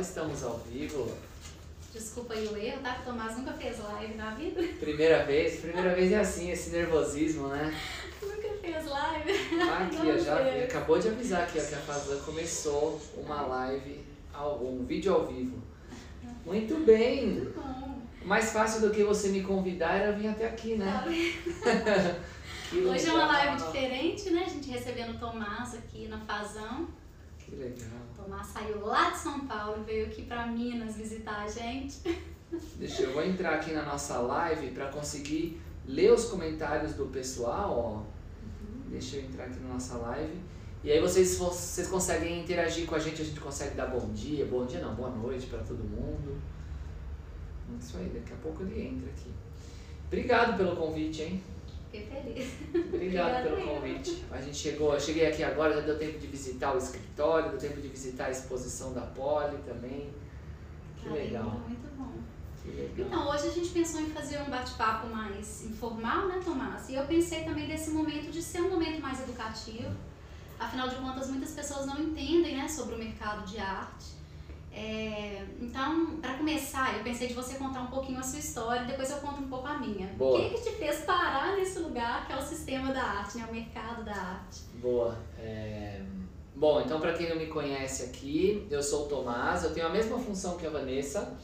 Estamos ao vivo. Desculpa aí o erro, tá? Que o Tomás nunca fez live na vida. Primeira vez, primeira vez é assim, esse nervosismo, né? nunca fez live. Aqui, eu já acabou de avisar aqui ó, que a Fazan começou uma live, um vídeo ao vivo. Muito bem! Muito bom. Mais fácil do que você me convidar era vir até aqui, né? Tá Hoje é uma live diferente, né? A gente recebendo o Tomás aqui na Fazão. Que legal. Tomás saiu lá de São Paulo e veio aqui para Minas visitar a gente. Deixa eu vou entrar aqui na nossa live para conseguir ler os comentários do pessoal, ó. Uhum. Deixa eu entrar aqui na nossa live. E aí vocês, vocês conseguem interagir com a gente, a gente consegue dar bom dia, bom dia não, boa noite para todo mundo. Isso aí, daqui a pouco ele entra aqui. Obrigado pelo convite, hein? Fiquei feliz. Obrigado pelo convite. A gente chegou, eu cheguei aqui agora, já deu tempo de visitar o escritório, deu tempo de visitar a exposição da Poli também. Que legal. Muito bom. Que legal. Então, hoje a gente pensou em fazer um bate-papo mais informal, né, Tomás? E eu pensei também desse momento de ser um momento mais educativo. Afinal de contas, muitas pessoas não entendem né, sobre o mercado de arte. É, então, para começar, eu pensei de você contar um pouquinho a sua história, depois eu conto um pouco a minha. Boa. O que, que te fez parar nesse lugar que é o sistema da arte, né, o mercado da arte? Boa. É... Bom, então para quem não me conhece aqui, eu sou o Tomás, eu tenho a mesma função que a Vanessa,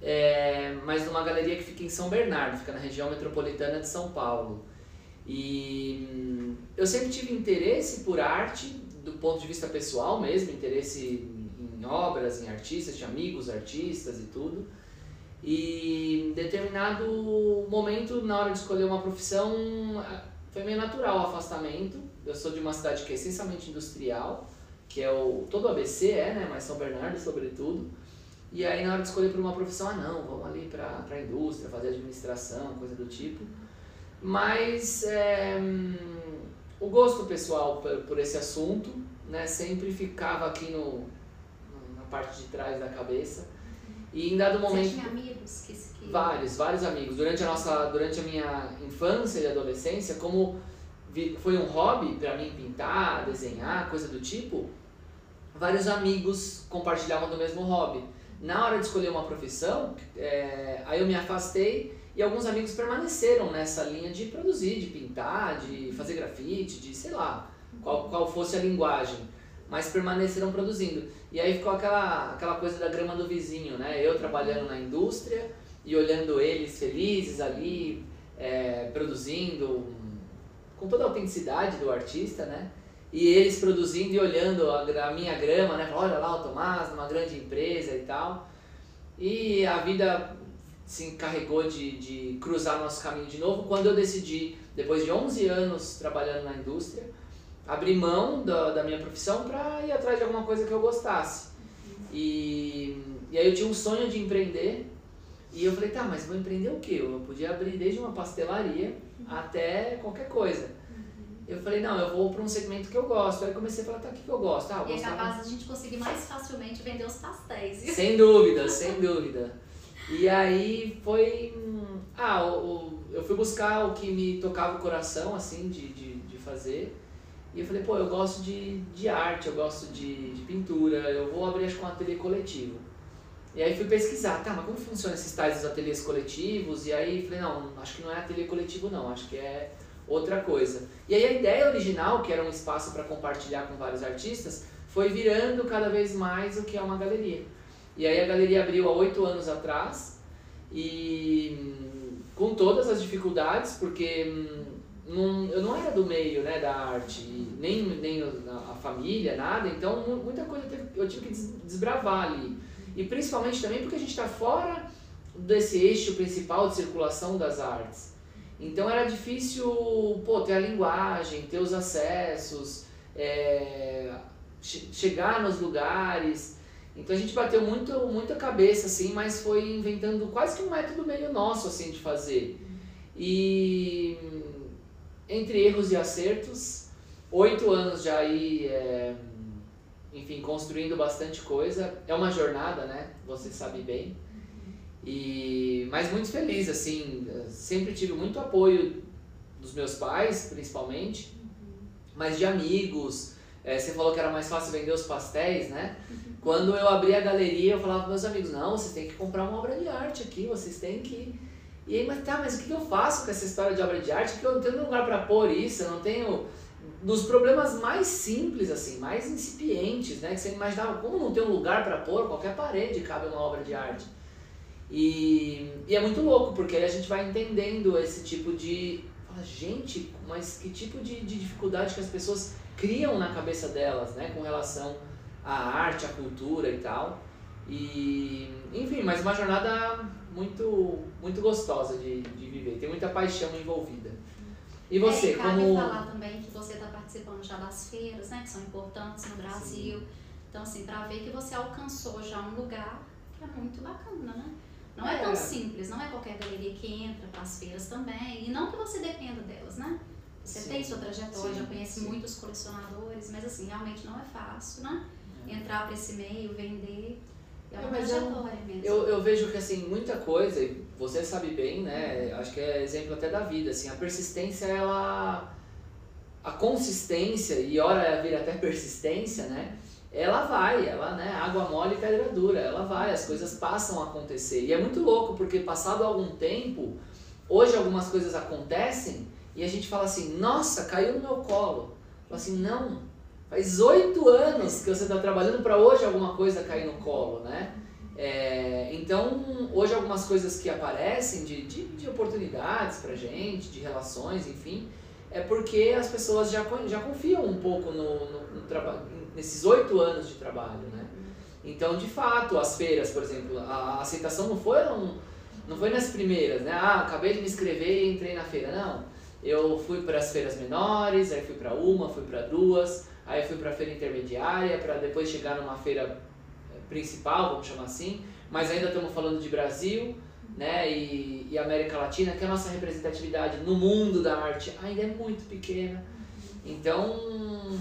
é... mas numa galeria que fica em São Bernardo, fica na região metropolitana de São Paulo. E hum, eu sempre tive interesse por arte, do ponto de vista pessoal mesmo, interesse em obras, em artistas, de amigos artistas e tudo. E em determinado momento, na hora de escolher uma profissão, foi meio natural o afastamento. Eu sou de uma cidade que é essencialmente industrial, que é o todo o ABC é, né, mas São Bernardo sobretudo. E aí na hora de escolher por uma profissão, ah não, vamos ali para a indústria, fazer administração, coisa do tipo. Mas é, o gosto pessoal por, por esse assunto né, sempre ficava aqui no, parte de trás da cabeça. E em dado momento. Você tinha amigos que, que... Vários, vários amigos. Durante a, nossa, durante a minha infância e adolescência, como foi um hobby para mim pintar, desenhar, coisa do tipo, vários amigos compartilhavam do mesmo hobby. Na hora de escolher uma profissão, é, aí eu me afastei e alguns amigos permaneceram nessa linha de produzir, de pintar, de fazer grafite, de sei lá, qual, qual fosse a linguagem mas permaneceram produzindo. E aí ficou aquela, aquela coisa da grama do vizinho, né? Eu trabalhando na indústria e olhando eles felizes ali, é, produzindo com toda a autenticidade do artista, né? E eles produzindo e olhando a, a minha grama, né? Olha lá o Tomás, numa grande empresa e tal. E a vida se encarregou de, de cruzar nosso caminho de novo quando eu decidi, depois de 11 anos trabalhando na indústria, abrir mão da, da minha profissão para ir atrás de alguma coisa que eu gostasse. E, e aí eu tinha um sonho de empreender e eu falei, tá, mas vou empreender o quê? Eu podia abrir desde uma pastelaria até qualquer coisa. Eu falei, não, eu vou para um segmento que eu gosto. Aí comecei a falar, tá, o que, que eu gosto? Ah, eu e é capaz de a gente conseguir mais facilmente vender os pastéis. Sem dúvida, sem dúvida. E aí foi. Ah, o, eu fui buscar o que me tocava o coração, assim, de, de, de fazer. E eu falei, pô, eu gosto de, de arte, eu gosto de, de pintura, eu vou abrir acho que um ateliê coletivo. E aí fui pesquisar, tá, mas como funcionam esses tais ateliês coletivos? E aí falei, não, acho que não é ateliê coletivo não, acho que é outra coisa. E aí a ideia original, que era um espaço para compartilhar com vários artistas, foi virando cada vez mais o que é uma galeria. E aí a galeria abriu há oito anos atrás, e hum, com todas as dificuldades, porque eu não era do meio né, da arte, nem, nem a, família, nada, então muita coisa eu tive que desbravar ali. E principalmente também porque a gente está fora desse eixo principal de circulação das artes. Então era difícil pô, ter a linguagem, ter os acessos, é, chegar nos lugares. Então a gente bateu muito, muita cabeça, assim, mas foi inventando quase que um método meio nosso assim, de fazer. E entre erros e acertos, oito anos já aí, é, enfim, construindo bastante coisa. É uma jornada, né? Você sabe bem. E, mas muito feliz, assim, sempre tive muito apoio dos meus pais, principalmente, mas de amigos, É, você falou que era mais fácil vender os pastéis, né? Quando eu abri a galeria, eu falava para meus amigos, não, vocês têm que comprar uma obra de arte aqui, vocês têm que... E aí, mas tá, mas o que eu faço com essa história de obra de arte? Porque eu não tenho lugar para pôr isso, eu não tenho... Dos problemas mais simples, assim, mais incipientes, né? Que você imaginava, como não tem um lugar para pôr, qualquer parede cabe uma obra de arte. E, e é muito louco, porque aí a gente vai entendendo esse tipo de... Fala, gente, mas que tipo de, de dificuldade que as pessoas criam na cabeça delas, né? Com relação à arte, à cultura e tal. E, enfim, mas uma jornada muito, muito gostosa de, de viver. Tem muita paixão envolvida. E você, é, e cabe como... falar também que você está participando já das feiras, né? Que são importantes no Brasil. Sim. Então, assim, para ver que você alcançou já um lugar que é muito bacana, né? Não é, é tão simples, não é qualquer galeria que entra para as feiras também. E não que você dependa delas, né? Você sim. tem sua trajetória, sim, já conhece muitos colecionadores, mas assim, realmente não é fácil, né? É. Entrar para esse meio, vender. É uma trajetória eu, mesmo. Eu, eu vejo que assim, muita coisa, e você sabe bem, né? Acho que é exemplo até da vida, assim, a persistência, ela. A consistência, e hora vira até persistência, né? Ela vai, ela, né? Água mole e pedra dura, ela vai, as coisas passam a acontecer. E é muito louco, porque passado algum tempo, hoje algumas coisas acontecem e a gente fala assim, nossa, caiu no meu colo. Fala assim, não, faz oito anos que você está trabalhando para hoje alguma coisa cair no colo, né? É, então, hoje algumas coisas que aparecem de, de, de oportunidades pra gente, de relações, enfim, é porque as pessoas já, já confiam um pouco no, no, no trabalho, nesses oito anos de trabalho, né? Então, de fato, as feiras, por exemplo, a aceitação não não, não foi nas primeiras, né? Ah, acabei de me inscrever e entrei na feira. Não eu fui para as feiras menores, aí fui para uma, fui para duas, aí fui para feira intermediária, para depois chegar numa feira eh, principal, vamos chamar assim, mas ainda estamos falando de Brasil, né, e, e América Latina, que a nossa representatividade no mundo da arte ainda é muito pequena. Então,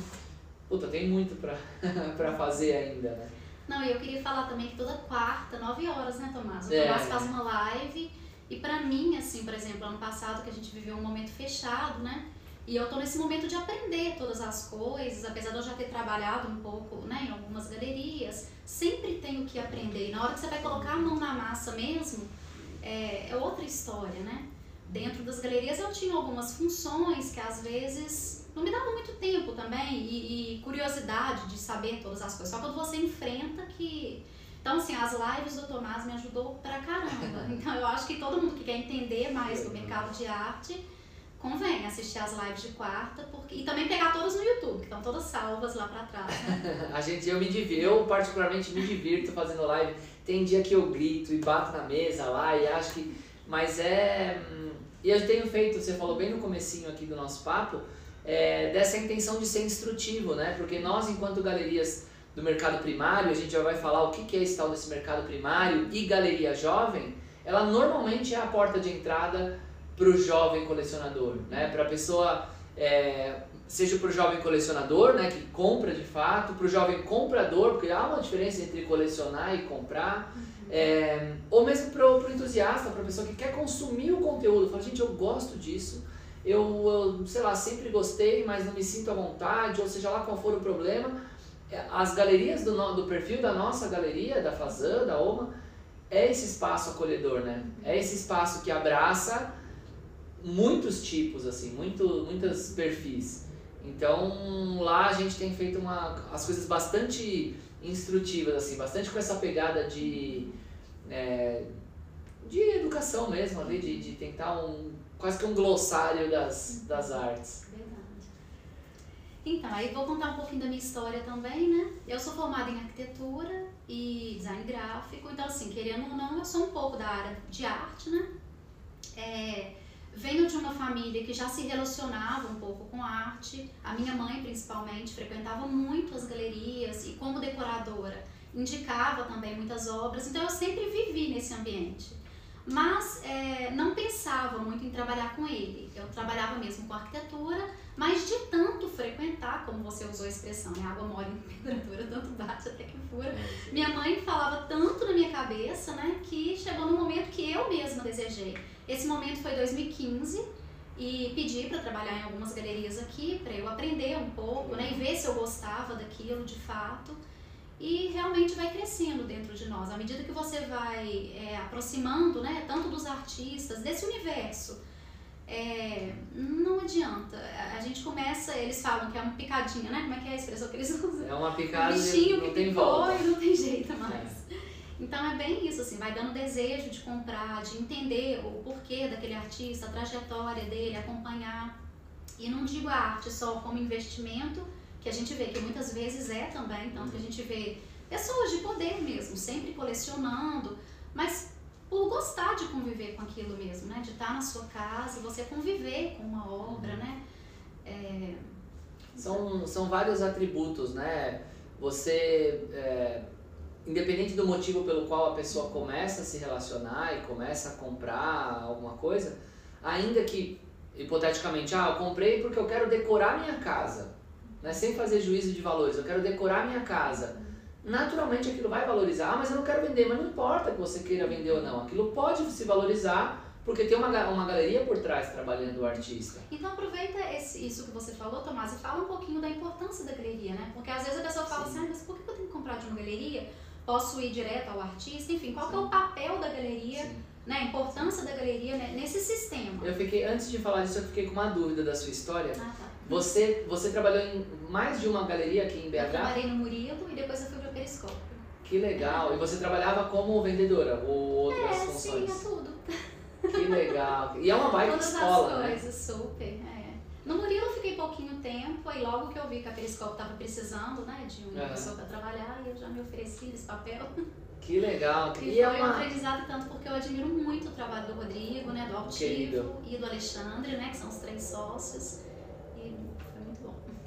puta, tem muito para fazer ainda, né? Não, e eu queria falar também que toda quarta, 9 horas, né, Tomás? O é. Tomás faz uma live e para mim, assim, por exemplo, ano passado que a gente viveu um momento fechado, né? E eu tô nesse momento de aprender todas as coisas, apesar de eu já ter trabalhado um pouco, né, em algumas galerias, sempre tenho que aprender. E na hora que você vai colocar a mão na massa mesmo, é, é outra história, né? Dentro das galerias eu tinha algumas funções que às vezes não me davam muito tempo também e, e curiosidade de saber todas as coisas. Só quando você enfrenta que então, assim, as lives do Tomás me ajudou pra caramba. Então, eu acho que todo mundo que quer entender mais do mercado de arte, convém assistir as lives de quarta porque... e também pegar todas no YouTube, que estão todas salvas lá pra trás. Né? a gente, eu me divirto, eu particularmente me divirto fazendo live. Tem dia que eu grito e bato na mesa lá e acho que. Mas é. Hum, e eu tenho feito, você falou bem no comecinho aqui do nosso papo, é, dessa intenção de ser instrutivo, né? Porque nós, enquanto galerias do mercado primário, a gente já vai falar o que é esse tal desse mercado primário e galeria jovem, ela normalmente é a porta de entrada para o jovem colecionador, né? Para a pessoa, é, seja para o jovem colecionador, né, que compra de fato, para o jovem comprador, porque há uma diferença entre colecionar e comprar, uhum. é, ou mesmo para o entusiasta, para a pessoa que quer consumir o conteúdo, fala, gente, eu gosto disso, eu, eu, sei lá, sempre gostei, mas não me sinto à vontade, ou seja lá qual for o problema, as galerias do, do perfil da nossa galeria, da Fazan, da OMA, é esse espaço acolhedor, né? É esse espaço que abraça muitos tipos, assim, muito, muitos perfis. Então lá a gente tem feito uma, as coisas bastante instrutivas, assim, bastante com essa pegada de, é, de educação mesmo, ali, de, de tentar um, quase que um glossário das, das artes. Então, aí vou contar um pouquinho da minha história também, né? Eu sou formada em arquitetura e design gráfico, então assim, querendo ou não, eu sou um pouco da área de arte, né? É, venho de uma família que já se relacionava um pouco com arte, a minha mãe principalmente frequentava muito as galerias e como decoradora indicava também muitas obras, então eu sempre vivi nesse ambiente. Mas é, não pensava muito em trabalhar com ele, eu trabalhava mesmo com arquitetura, mas de tanto frequentar, como você usou a expressão, né? água mole em temperatura, tanto bate até que fura. É, minha mãe falava tanto na minha cabeça, né, que chegou no momento que eu mesma desejei. Esse momento foi 2015, e pedi para trabalhar em algumas galerias aqui, para eu aprender um pouco, né, e ver se eu gostava daquilo de fato. E realmente vai crescendo dentro de nós. À medida que você vai é, aproximando, né, tanto dos artistas, desse universo, é, não adianta. A gente começa, eles falam que é uma picadinha, né? Como é que é a expressão que eles usam? É uma picada um bichinho não que tem picou e não tem jeito mais. É. Então é bem isso, assim, vai dando desejo de comprar, de entender o porquê daquele artista, a trajetória dele, acompanhar. E não digo a arte só como investimento, que a gente vê que muitas vezes é também, tanto que a gente vê pessoas de poder mesmo, sempre colecionando, mas por gostar de conviver com aquilo mesmo, né? De estar na sua casa, você conviver com uma obra, né? É... São, são vários atributos, né? Você, é, independente do motivo pelo qual a pessoa começa a se relacionar e começa a comprar alguma coisa, ainda que, hipoteticamente, ah, eu comprei porque eu quero decorar minha casa, né? sem fazer juízo de valores, eu quero decorar minha casa naturalmente aquilo vai valorizar. Ah, mas eu não quero vender, mas não importa que você queira vender ou não. Aquilo pode se valorizar porque tem uma, uma galeria por trás trabalhando o artista. Então aproveita esse, isso que você falou, Tomás, e fala um pouquinho da importância da galeria, né? Porque às vezes a pessoa fala Sim. assim, ah, mas por que eu tenho que comprar de uma galeria? Posso ir direto ao artista? Enfim, qual é o papel da galeria, Sim. né? A importância da galeria né? nesse sistema. Eu fiquei, antes de falar disso, eu fiquei com uma dúvida da sua história. Ah, tá. Você, você trabalhou em mais de uma galeria aqui em BH? Eu trabalhei no Murilo e depois eu fui para o Periscópio. Que legal! E você trabalhava como vendedora ou outras é, funções? Sim, é tudo. Que legal! E é uma baita Todas escola, as né? coisas, super. É. No Murilo eu fiquei pouquinho tempo, aí logo que eu vi que a Periscope estava precisando né, de uma pessoa para trabalhar, e eu já me ofereci nesse papel. Que legal! E, e é foi uma... um aprendizado tanto porque eu admiro muito o trabalho do Rodrigo, né, do Altivo e do Alexandre, né, que são os três sócios.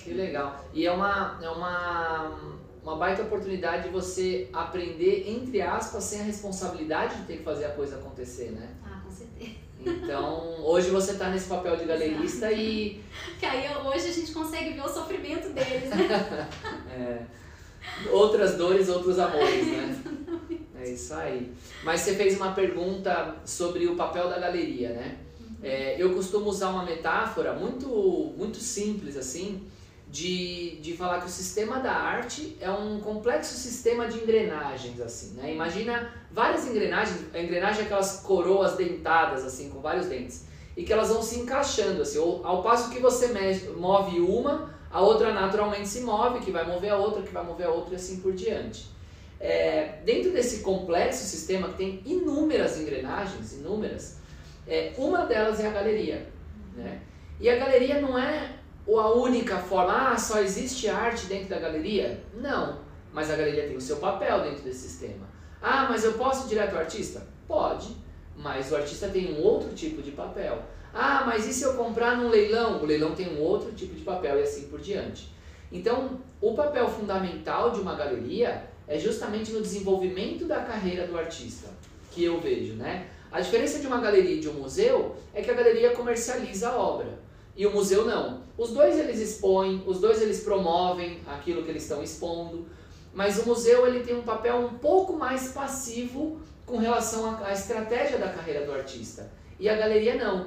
Que legal. E é uma, é uma, uma baita oportunidade de você aprender, entre aspas, sem a responsabilidade de ter que fazer a coisa acontecer, né? Ah, com certeza. Então, hoje você está nesse papel de galerista Exato. e. Que aí hoje a gente consegue ver o sofrimento deles, né? é. Outras dores, outros amores, né? É isso aí. Mas você fez uma pergunta sobre o papel da galeria, né? Uhum. É, eu costumo usar uma metáfora muito, muito simples assim, de, de falar que o sistema da arte é um complexo sistema de engrenagens, assim, né? Imagina várias engrenagens, a engrenagem é aquelas coroas dentadas, assim, com vários dentes, e que elas vão se encaixando, assim, ao passo que você move uma, a outra naturalmente se move, que vai mover a outra, que vai mover a outra e assim por diante. É, dentro desse complexo sistema que tem inúmeras engrenagens, inúmeras, é, uma delas é a galeria, né? E a galeria não é ou a única forma, ah, só existe arte dentro da galeria? Não, mas a galeria tem o seu papel dentro desse sistema. Ah, mas eu posso ir direto ao artista? Pode, mas o artista tem um outro tipo de papel. Ah, mas e se eu comprar num leilão? O leilão tem um outro tipo de papel e assim por diante. Então, o papel fundamental de uma galeria é justamente no desenvolvimento da carreira do artista, que eu vejo, né? A diferença de uma galeria e de um museu é que a galeria comercializa a obra e o museu não. Os dois eles expõem, os dois eles promovem aquilo que eles estão expondo, mas o museu ele tem um papel um pouco mais passivo com relação à, estratégia da carreira do artista. E a galeria não.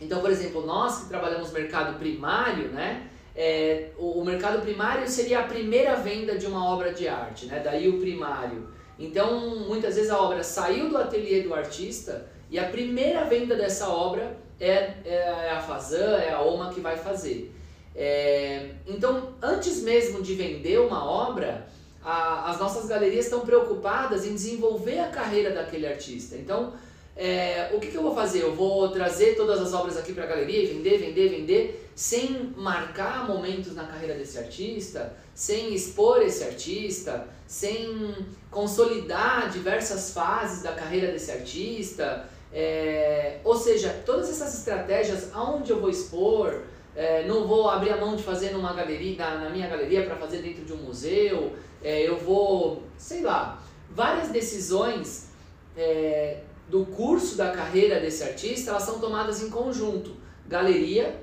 Então, por exemplo, nós que trabalhamos mercado primário, né? É, o, o, mercado primário seria a primeira venda de uma obra de arte, né? Daí o primário. Então, muitas vezes a obra saiu do ateliê do artista e a primeira venda dessa obra é, é a Fazan, é a OMA que vai fazer. É, então, antes mesmo de vender uma obra, a, as nossas galerias estão preocupadas em desenvolver a carreira daquele artista. Então, é, o que, que, eu vou fazer? Eu vou trazer todas as obras aqui para a galeria e vender, vender, vender, sem marcar momentos na carreira desse artista, sem expor esse artista, sem consolidar diversas fases da carreira desse artista. É, ou seja, todas essas estratégias, aonde eu vou expor, é, não vou abrir a mão de fazer numa galeria, na, na minha galeria para fazer dentro de um museu, é, eu vou, sei lá, várias decisões é, do curso da carreira desse artista, elas são tomadas em conjunto, galeria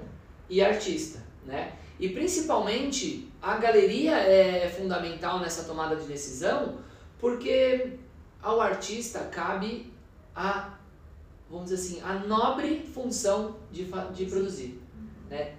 e artista, né? E principalmente a galeria é fundamental nessa tomada de decisão, porque ao artista cabe a vamos dizer assim, a nobre função de, de produzir. Né?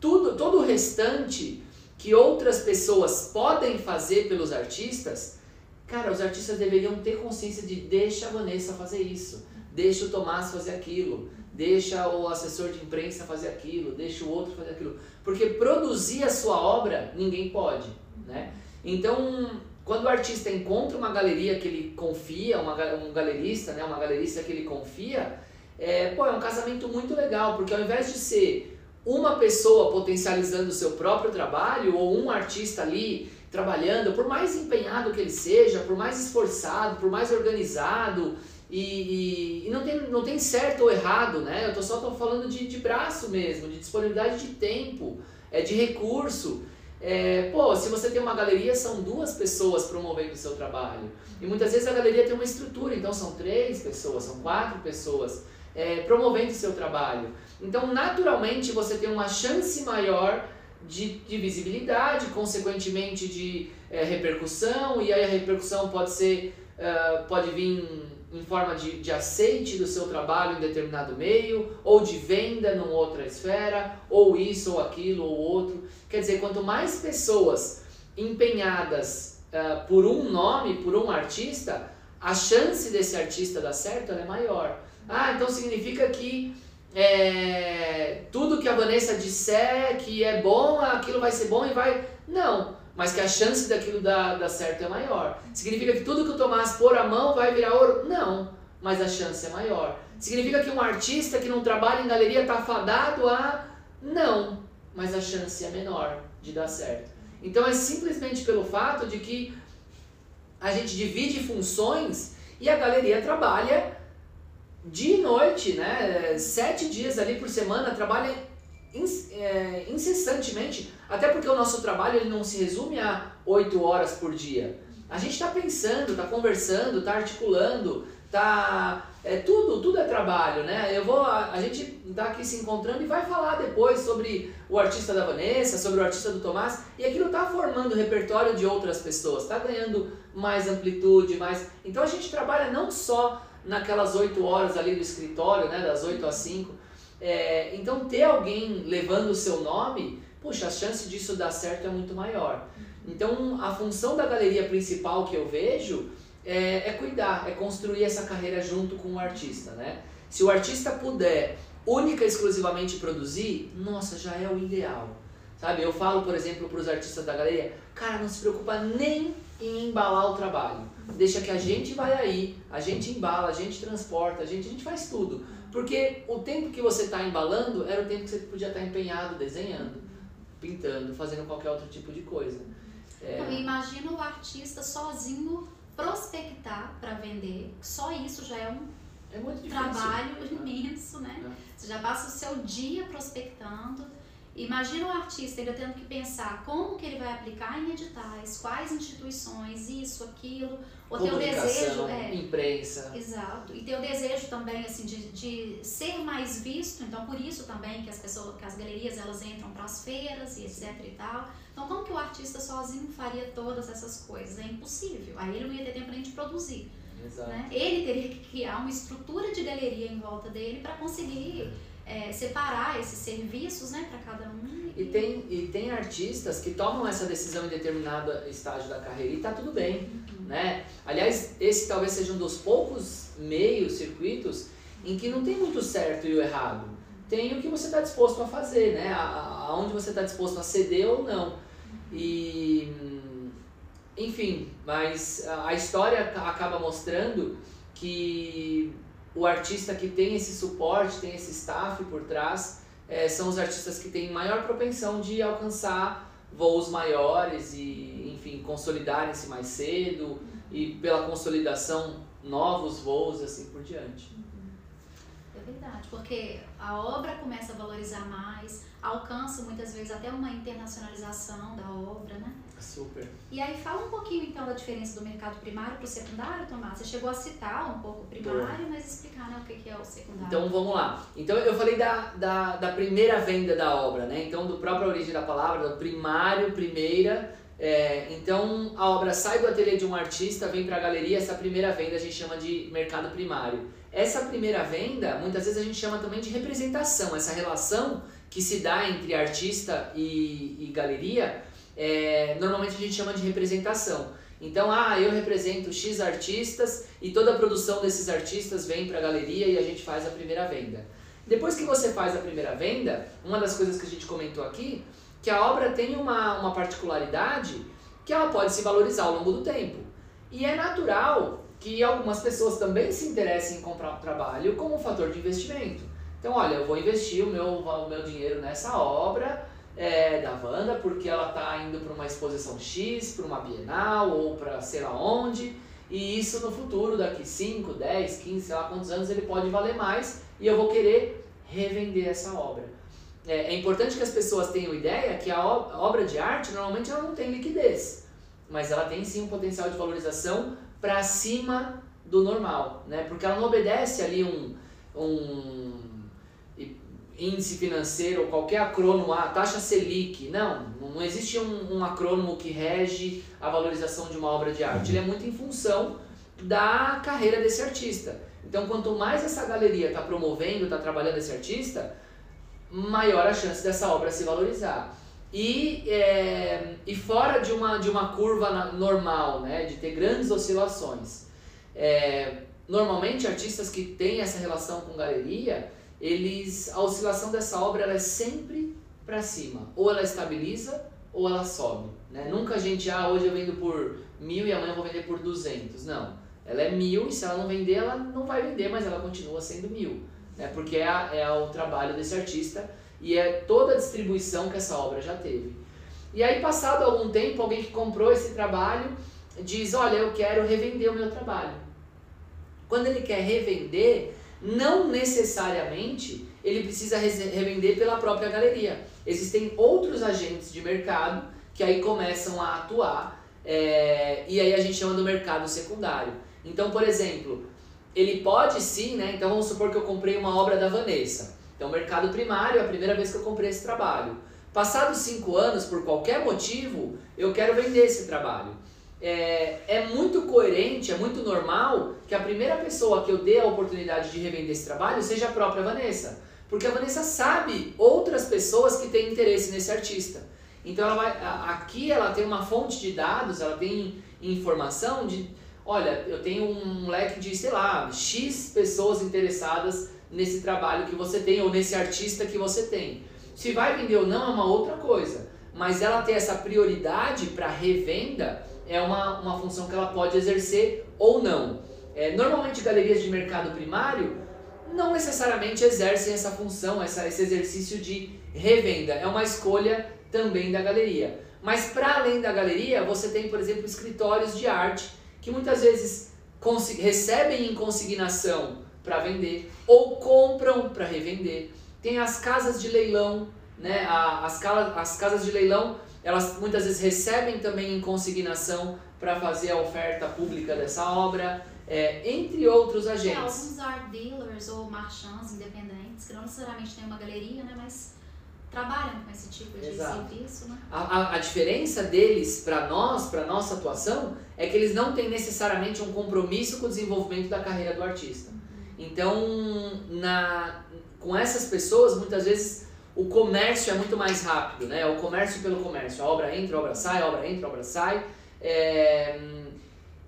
Tudo, todo o restante que outras pessoas podem fazer pelos artistas, cara, os artistas deveriam ter consciência de deixa a Vanessa fazer isso, deixa o Tomás fazer aquilo, deixa o assessor de imprensa fazer aquilo, deixa o outro fazer aquilo. Porque produzir a sua obra ninguém pode, né? Então, quando o artista encontra uma galeria que ele confia, uma, um galerista, né, uma galerista que ele confia, é, pô, é um casamento muito legal, porque ao invés de ser uma pessoa potencializando o seu próprio trabalho ou um artista ali trabalhando, por mais empenhado que ele seja, por mais esforçado, por mais organizado, e, e, e, não, tem, não tem certo ou errado, né? Eu tô só tô falando de, de braço mesmo, de disponibilidade de tempo, é, de recurso. É, pô, se você tem uma galeria, são duas pessoas promovendo o seu trabalho. E muitas vezes a galeria tem uma estrutura, então são três pessoas, são quatro pessoas é, promovendo o seu trabalho. Então, naturalmente, você tem uma chance maior de, de visibilidade, consequentemente de é, repercussão, e aí a repercussão pode ser, uh, pode vir em forma de, de aceite do seu trabalho em determinado meio, ou de venda numa outra esfera, ou isso, ou aquilo, ou outro. Quer dizer, quanto mais pessoas empenhadas uh, por um nome, por um artista, a chance desse artista dar certo é maior. Ah, então significa que é, tudo que a Vanessa disser que é bom, aquilo vai ser bom e vai. Não, mas que a chance daquilo dar, dar certo é maior. Significa que tudo que o Tomás pôr a mão vai virar ouro? Não, mas a chance é maior. Significa que um artista que não trabalha em galeria está fadado a. Não, mas a chance é menor de dar certo. Então é simplesmente pelo fato de que a gente divide funções e a galeria trabalha dia e noite, né? Sete dias ali por semana, trabalha é, incessantemente, até porque o nosso trabalho ele não se resume a oito horas por dia. A gente está pensando, está conversando, está articulando, tá é tudo, tudo é trabalho, né? Eu vou, a, a gente está aqui se encontrando e vai falar depois sobre o artista da Vanessa, sobre o artista do Tomás, e aquilo está formando o repertório de outras pessoas, está ganhando mais amplitude, mais. Então a gente trabalha não só naquelas oito horas ali do escritório, né, das oito às cinco. É, então ter alguém levando o seu nome, puxa, a chance disso dar certo é muito maior. Então a função da galeria principal que eu vejo é, é cuidar, é construir essa carreira junto com o artista, né? Se o artista puder única e exclusivamente produzir, nossa, já é o ideal. Sabe? Eu falo, por exemplo, para os artistas da galeria, cara, não se preocupa nem em embalar o trabalho. Deixa que a gente vai aí, a gente embala, a gente transporta, a gente, a gente faz tudo. Porque o tempo que você está embalando era o tempo que você podia estar tá empenhado, desenhando, pintando, fazendo qualquer outro tipo de coisa. É... Então, imagina o artista sozinho prospectar para vender. Só isso já é um é trabalho imenso, né? É. Você já passa o seu dia prospectando Imagina o artista ainda tendo que pensar como que ele vai aplicar em editais, quais instituições, isso, aquilo, ou ter o desejo. É, imprensa. Exato. E ter o desejo também assim, de, de ser mais visto, então por isso também que as pessoas, que as galerias elas entram para as feiras e etc e tal. Então como que o artista sozinho faria todas essas coisas? É impossível. Aí ele não ia ter tempo nem de produzir. Exato. Né? Ele teria que criar uma estrutura de galeria em volta dele para conseguir é, separar esses serviços né, para cada um. E tem, e tem artistas que tomam essa decisão em determinado estágio da carreira e está tudo bem. Uhum. Né? Aliás, esse talvez seja um dos poucos meios, circuitos, em que não tem muito certo e o errado. Tem o que você está disposto a fazer, né? aonde você está disposto a ceder ou não. E, enfim, mas a história acaba mostrando que o artista que tem esse suporte, tem esse staff por trás, é, são os artistas que têm maior propensão de alcançar voos maiores e, enfim, consolidarem-se mais cedo e pela consolidação novos voos assim por diante. É verdade, porque a obra começa a valorizar mais, alcança muitas vezes até uma internacionalização da obra, né? Super. E aí fala um pouquinho então da diferença do mercado primário para o secundário, Tomás. Você chegou a citar um pouco o primário, mas explicar né, o que é o secundário. Então vamos lá. Então eu falei da, da, da primeira venda da obra, né? Então do própria origem da palavra, do primário, primeira, É, então a obra sai do ateliê de um artista, vem para a galeria, essa primeira venda a gente chama de mercado primário. Essa primeira venda, muitas vezes a gente chama também de representação, essa relação que se dá entre artista e, e galeria, é, normalmente a gente chama de representação. Então, ah, eu represento X artistas e toda a produção desses artistas vem para a galeria e a gente faz a primeira venda. Depois que você faz a primeira venda, uma das coisas que a gente comentou aqui que a obra tem uma, uma particularidade que ela pode se valorizar ao longo do tempo. E é natural que algumas pessoas também se interessem em comprar o trabalho como um fator de investimento. Então, olha, eu vou investir o meu, o meu dinheiro nessa obra é, da Wanda porque ela está indo para uma exposição X, para uma Bienal ou para sei lá onde. E isso no futuro, daqui 5, 10, 15, sei lá quantos anos, ele pode valer mais e eu vou querer revender essa obra é, é, importante que as pessoas tenham ideia que a obra de arte normalmente ela não tem liquidez, mas ela tem sim um potencial de valorização para cima do normal, né? Porque ela não obedece ali um, um índice financeiro ou qualquer acrônomo, a taxa Selic, não, não existe um, um acrônomo que rege a valorização de uma obra de arte. Ele é muito em função da carreira desse artista. Então, quanto mais essa galeria está promovendo, está trabalhando esse artista, maior a chance dessa obra se valorizar. E, é, e fora de uma, de uma curva normal, né, de ter grandes oscilações. É, normalmente, artistas que têm essa relação com galeria, eles, a oscilação dessa obra ela é sempre para cima. Ou ela estabiliza ou ela sobe. Né? Nunca a gente, ah, hoje eu vendo por mil e amanhã eu vou vender por duzentos. Não. Ela é mil e se ela não vender, ela não vai vender, mas ela continua sendo mil né? porque é, a, é o trabalho desse artista e é toda a distribuição que essa obra já teve. E aí, passado algum tempo, alguém que comprou esse trabalho diz: Olha, eu quero revender o meu trabalho. Quando ele quer revender, não necessariamente ele precisa revender pela própria galeria. Existem outros agentes de mercado que aí começam a atuar é, e aí a gente chama do mercado secundário. Então, por exemplo, ele pode sim, né? Então vamos supor que eu comprei uma obra da Vanessa. Então, mercado primário é a primeira vez que eu comprei esse trabalho. Passados cinco anos, por qualquer motivo, eu quero vender esse trabalho. É, é muito coerente, é muito normal que a primeira pessoa que eu dê a oportunidade de revender esse trabalho seja a própria Vanessa. Porque a Vanessa sabe outras pessoas que têm interesse nesse artista. Então, ela vai, aqui ela tem uma fonte de dados, ela tem informação de olha, eu tenho um leque de, sei lá, X pessoas interessadas nesse trabalho que você tem ou nesse artista que você tem. Se vai vender ou não é uma outra coisa, mas ela ter essa prioridade para revenda é uma, uma função que ela pode exercer ou não. É, normalmente galerias de mercado primário não necessariamente exercem essa função, essa, esse exercício de revenda. É uma escolha também da galeria. Mas para além da galeria, você tem, por exemplo, escritórios de arte que muitas vezes recebem em consignação para vender ou compram para revender. Tem as casas de leilão, né? As, as casas de leilão, elas muitas vezes recebem também em consignação para fazer a oferta pública dessa obra, é, entre outros agentes. É, alguns art dealers ou marchands independentes, que não necessariamente têm uma galeria, né? Mas trabalham com esse tipo de Exato. serviço. Né? A, a, a diferença deles para nós, para nossa atuação, é que eles não têm necessariamente um compromisso com o desenvolvimento da carreira do artista. Uhum. Então, na, com essas pessoas, muitas vezes o comércio é muito mais rápido, né? O comércio pelo comércio. A obra entra, a obra sai, a obra entra, a obra sai. É,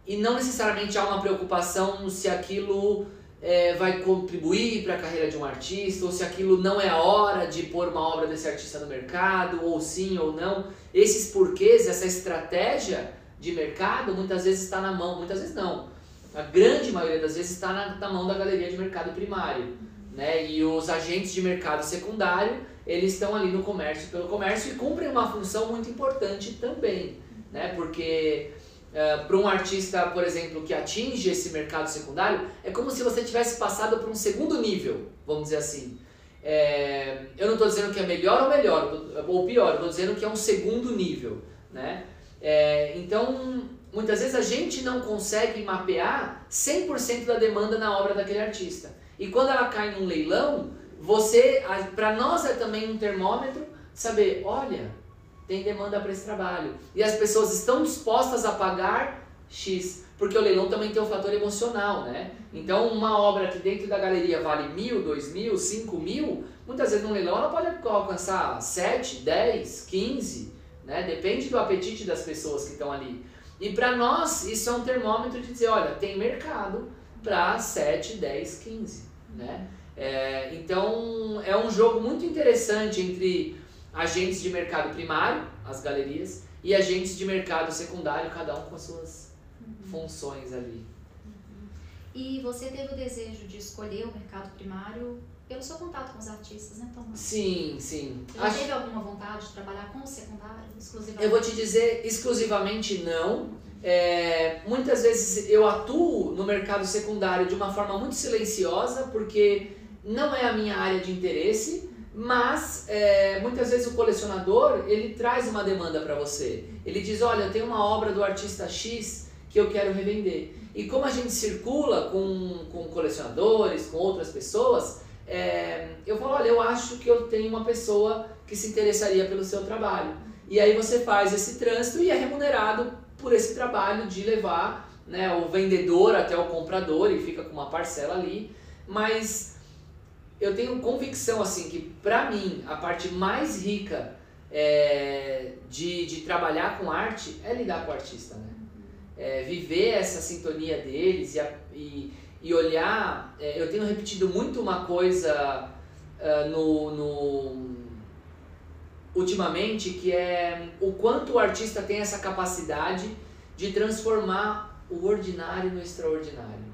e não necessariamente há uma preocupação se aquilo é, vai contribuir para a carreira de um artista, ou se aquilo não é a hora de pôr uma obra desse artista no mercado, ou sim ou não. Esses porquês, essa estratégia de mercado, muitas vezes está na mão, muitas vezes não. A grande maioria das vezes está na, na mão da galeria de mercado primário. Né? E os agentes de mercado secundário, eles estão ali no comércio pelo comércio e cumprem uma função muito importante também. Né? Porque Uh, para um artista, por exemplo, que atinge esse mercado secundário, é como se você tivesse passado por um segundo nível, vamos dizer assim. É, eu não estou dizendo que é melhor ou melhor, ou pior, estou dizendo que é um segundo nível. Né? É, então, muitas vezes a gente não consegue mapear 100% da demanda na obra daquele artista. E quando ela cai num leilão, você, para nós é também um termômetro saber, olha, tem demanda para esse trabalho. E as pessoas estão dispostas a pagar X. Porque o leilão também tem o um fator emocional, né? Então, uma obra que dentro da galeria vale mil, dois mil, cinco mil, muitas vezes no leilão ela pode alcançar 7, 10, 15, né? Depende do apetite das pessoas que estão ali. E para nós, isso é um termômetro de dizer, olha, tem mercado para 7, 10, 15, né? É, então, é um jogo muito interessante entre agentes de mercado primário, as galerias, e agentes de mercado secundário, cada um com as suas uhum. funções ali. Uhum. E você teve o desejo de escolher o mercado primário pelo seu contato com os artistas, né, Tomás? Sim, sim. Você Acho... teve alguma vontade de trabalhar com o secundário exclusivamente? Eu vou te dizer, exclusivamente não. É, muitas vezes eu atuo no mercado secundário de uma forma muito silenciosa, porque não é a minha área de interesse, mas é, muitas vezes o colecionador ele traz uma demanda para você. Ele diz, olha, eu tenho uma obra do artista X que eu quero revender. E como a gente circula com, com colecionadores, com outras pessoas, é, eu falo, olha, eu acho que eu tenho uma pessoa que se interessaria pelo seu trabalho. E aí você faz esse trânsito e é remunerado por esse trabalho de levar né, o vendedor até o comprador e fica com uma parcela ali. Mas eu tenho convicção assim que para mim a parte mais rica é, de, de trabalhar com arte é lidar com o artista, né? É, viver essa sintonia deles e, a, e, e olhar. É, eu tenho repetido muito uma coisa uh, no, no ultimamente que é o quanto o artista tem essa capacidade de transformar o ordinário no extraordinário.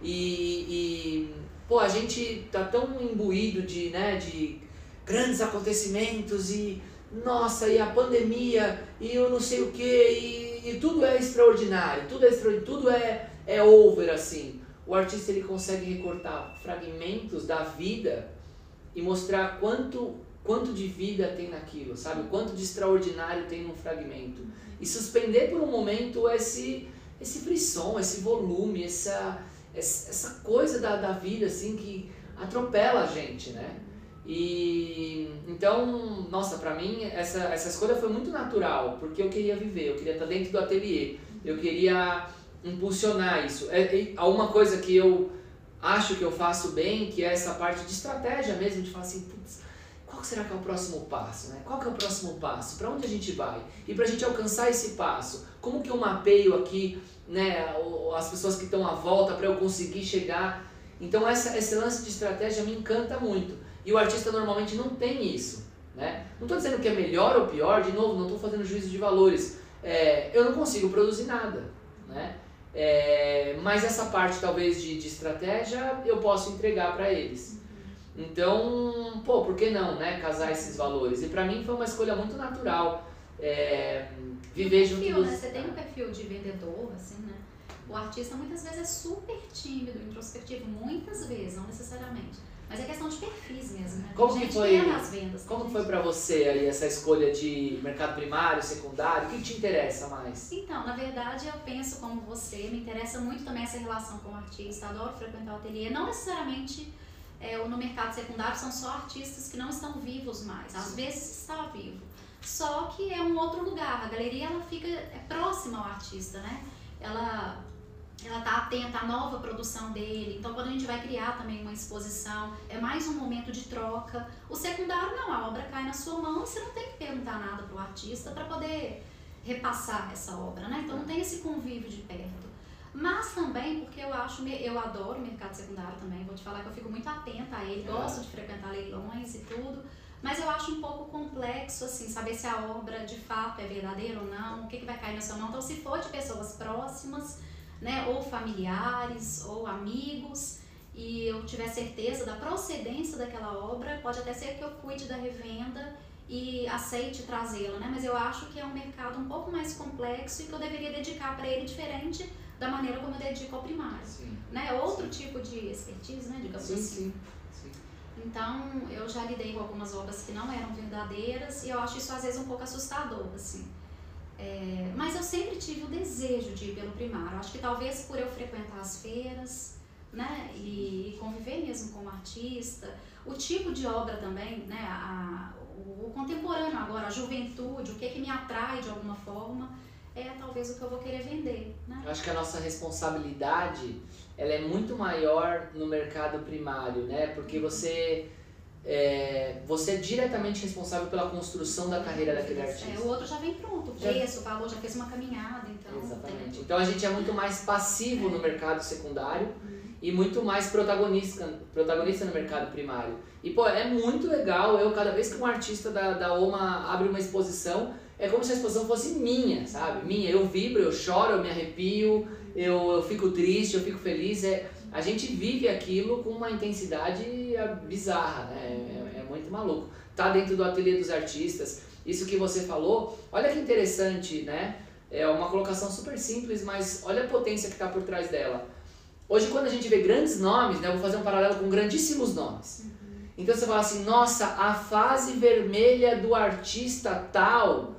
E, e pô, a gente tá tão imbuído de, né, de grandes acontecimentos e nossa, e a pandemia, e eu não sei o que, e, tudo é extraordinário, tudo é extraordinário, tudo é, é over assim. O artista ele consegue recortar fragmentos da vida e mostrar quanto quanto de vida tem naquilo, sabe? Quanto de extraordinário tem num fragmento. E suspender por um momento esse esse frisson, esse volume, essa essa coisa da, da vida assim que atropela a gente, né? E então, nossa, para mim essa, essa escolha foi muito natural, porque eu queria viver, eu queria estar dentro do ateliê, eu queria impulsionar isso. É, é, uma coisa que eu acho que eu faço bem, que é essa parte de estratégia mesmo, de falar assim, putz, será que é o próximo passo? Né? Qual que é o próximo passo? Para onde a gente vai? E para a gente alcançar esse passo, como que eu mapeio aqui né, as pessoas que estão à volta para eu conseguir chegar. Então essa, esse lance de estratégia me encanta muito. E o artista normalmente não tem isso. Né? Não estou dizendo que é melhor ou pior, de novo, não estou fazendo juízo de valores. É, eu não consigo produzir nada. Né? É, mas essa parte talvez de, de estratégia eu posso entregar para eles. Então, pô, por que não, né? Casar esses valores. E para mim foi uma escolha muito natural. É, viver junto perfil, dos... né? Você tem um perfil de vendedor, assim, né? O artista muitas vezes é super tímido, introspectivo, muitas vezes, não necessariamente. Mas é questão de perfis mesmo, né? Como que foi, vendas. Como gente... foi para você aí essa escolha de mercado primário, secundário? O que te interessa mais? Então, na verdade, eu penso como você, me interessa muito também essa relação com o artista, adoro frequentar o ateliê, não necessariamente é, no mercado secundário são só artistas que não estão vivos mais, às vezes está vivo só que é um outro lugar. A galeria ela fica é próxima ao artista, né? Ela ela tá atenta à nova produção dele. Então, quando a gente vai criar também uma exposição, é mais um momento de troca. O secundário não, a obra cai na sua mão e você não tem que perguntar nada pro artista para poder repassar essa obra, né? Então, não tem esse convívio de perto. Mas também porque eu acho, eu adoro o mercado secundário também, vou te falar que eu fico muito atenta a ele, gosto de frequentar leilões e tudo. Mas eu acho um pouco complexo, assim, saber se a obra de fato é verdadeira ou não, o que, que vai cair na sua mão. Então, se for de pessoas próximas, né, ou familiares, ou amigos, e eu tiver certeza da procedência daquela obra, pode até ser que eu cuide da revenda e aceite trazê-la, né? Mas eu acho que é um mercado um pouco mais complexo e que eu deveria dedicar para ele diferente da maneira como eu dedico ao primário, sim, né? Outro sim. tipo de expertise, né, digamos sim, assim. Sim. Então, eu já lidei com algumas obras que não eram verdadeiras e eu acho isso às vezes um pouco assustador, assim. É, mas eu sempre tive o desejo de ir pelo primário. Acho que talvez por eu frequentar as feiras, né, e, conviver mesmo como artista, o tipo de obra também, né, a, o, o contemporâneo agora, a juventude, o que, que me atrai de alguma forma, é talvez o que eu vou querer vender. Né? Eu acho que a nossa responsabilidade ela é muito maior no mercado primário, né? Porque você é, você é diretamente responsável pela construção da carreira daquele É, artista. o outro já vem pronto, o preço, o valor, já fez uma caminhada, então. Exatamente. Então a gente é muito mais passivo no mercado secundário e muito mais protagonista, protagonista no mercado primário. E pô, é muito legal. Eu, cada vez que um artista da, da OMA abre uma exposição, é como se a exposição fosse minha, sabe? Minha. Eu vibro, eu choro, eu me arrepio, eu, eu fico triste, eu fico feliz. É, a gente vive aquilo com uma intensidade é, bizarra, né? É, é muito maluco. Tá dentro do ateliê dos artistas. Isso que você falou, olha que interessante, né? É uma colocação super simples, mas olha a potência que está por trás dela. Hoje, quando a gente vê grandes nomes, né, eu vou fazer um paralelo com grandíssimos nomes. Então você fala assim, nossa, a fase vermelha do artista tal.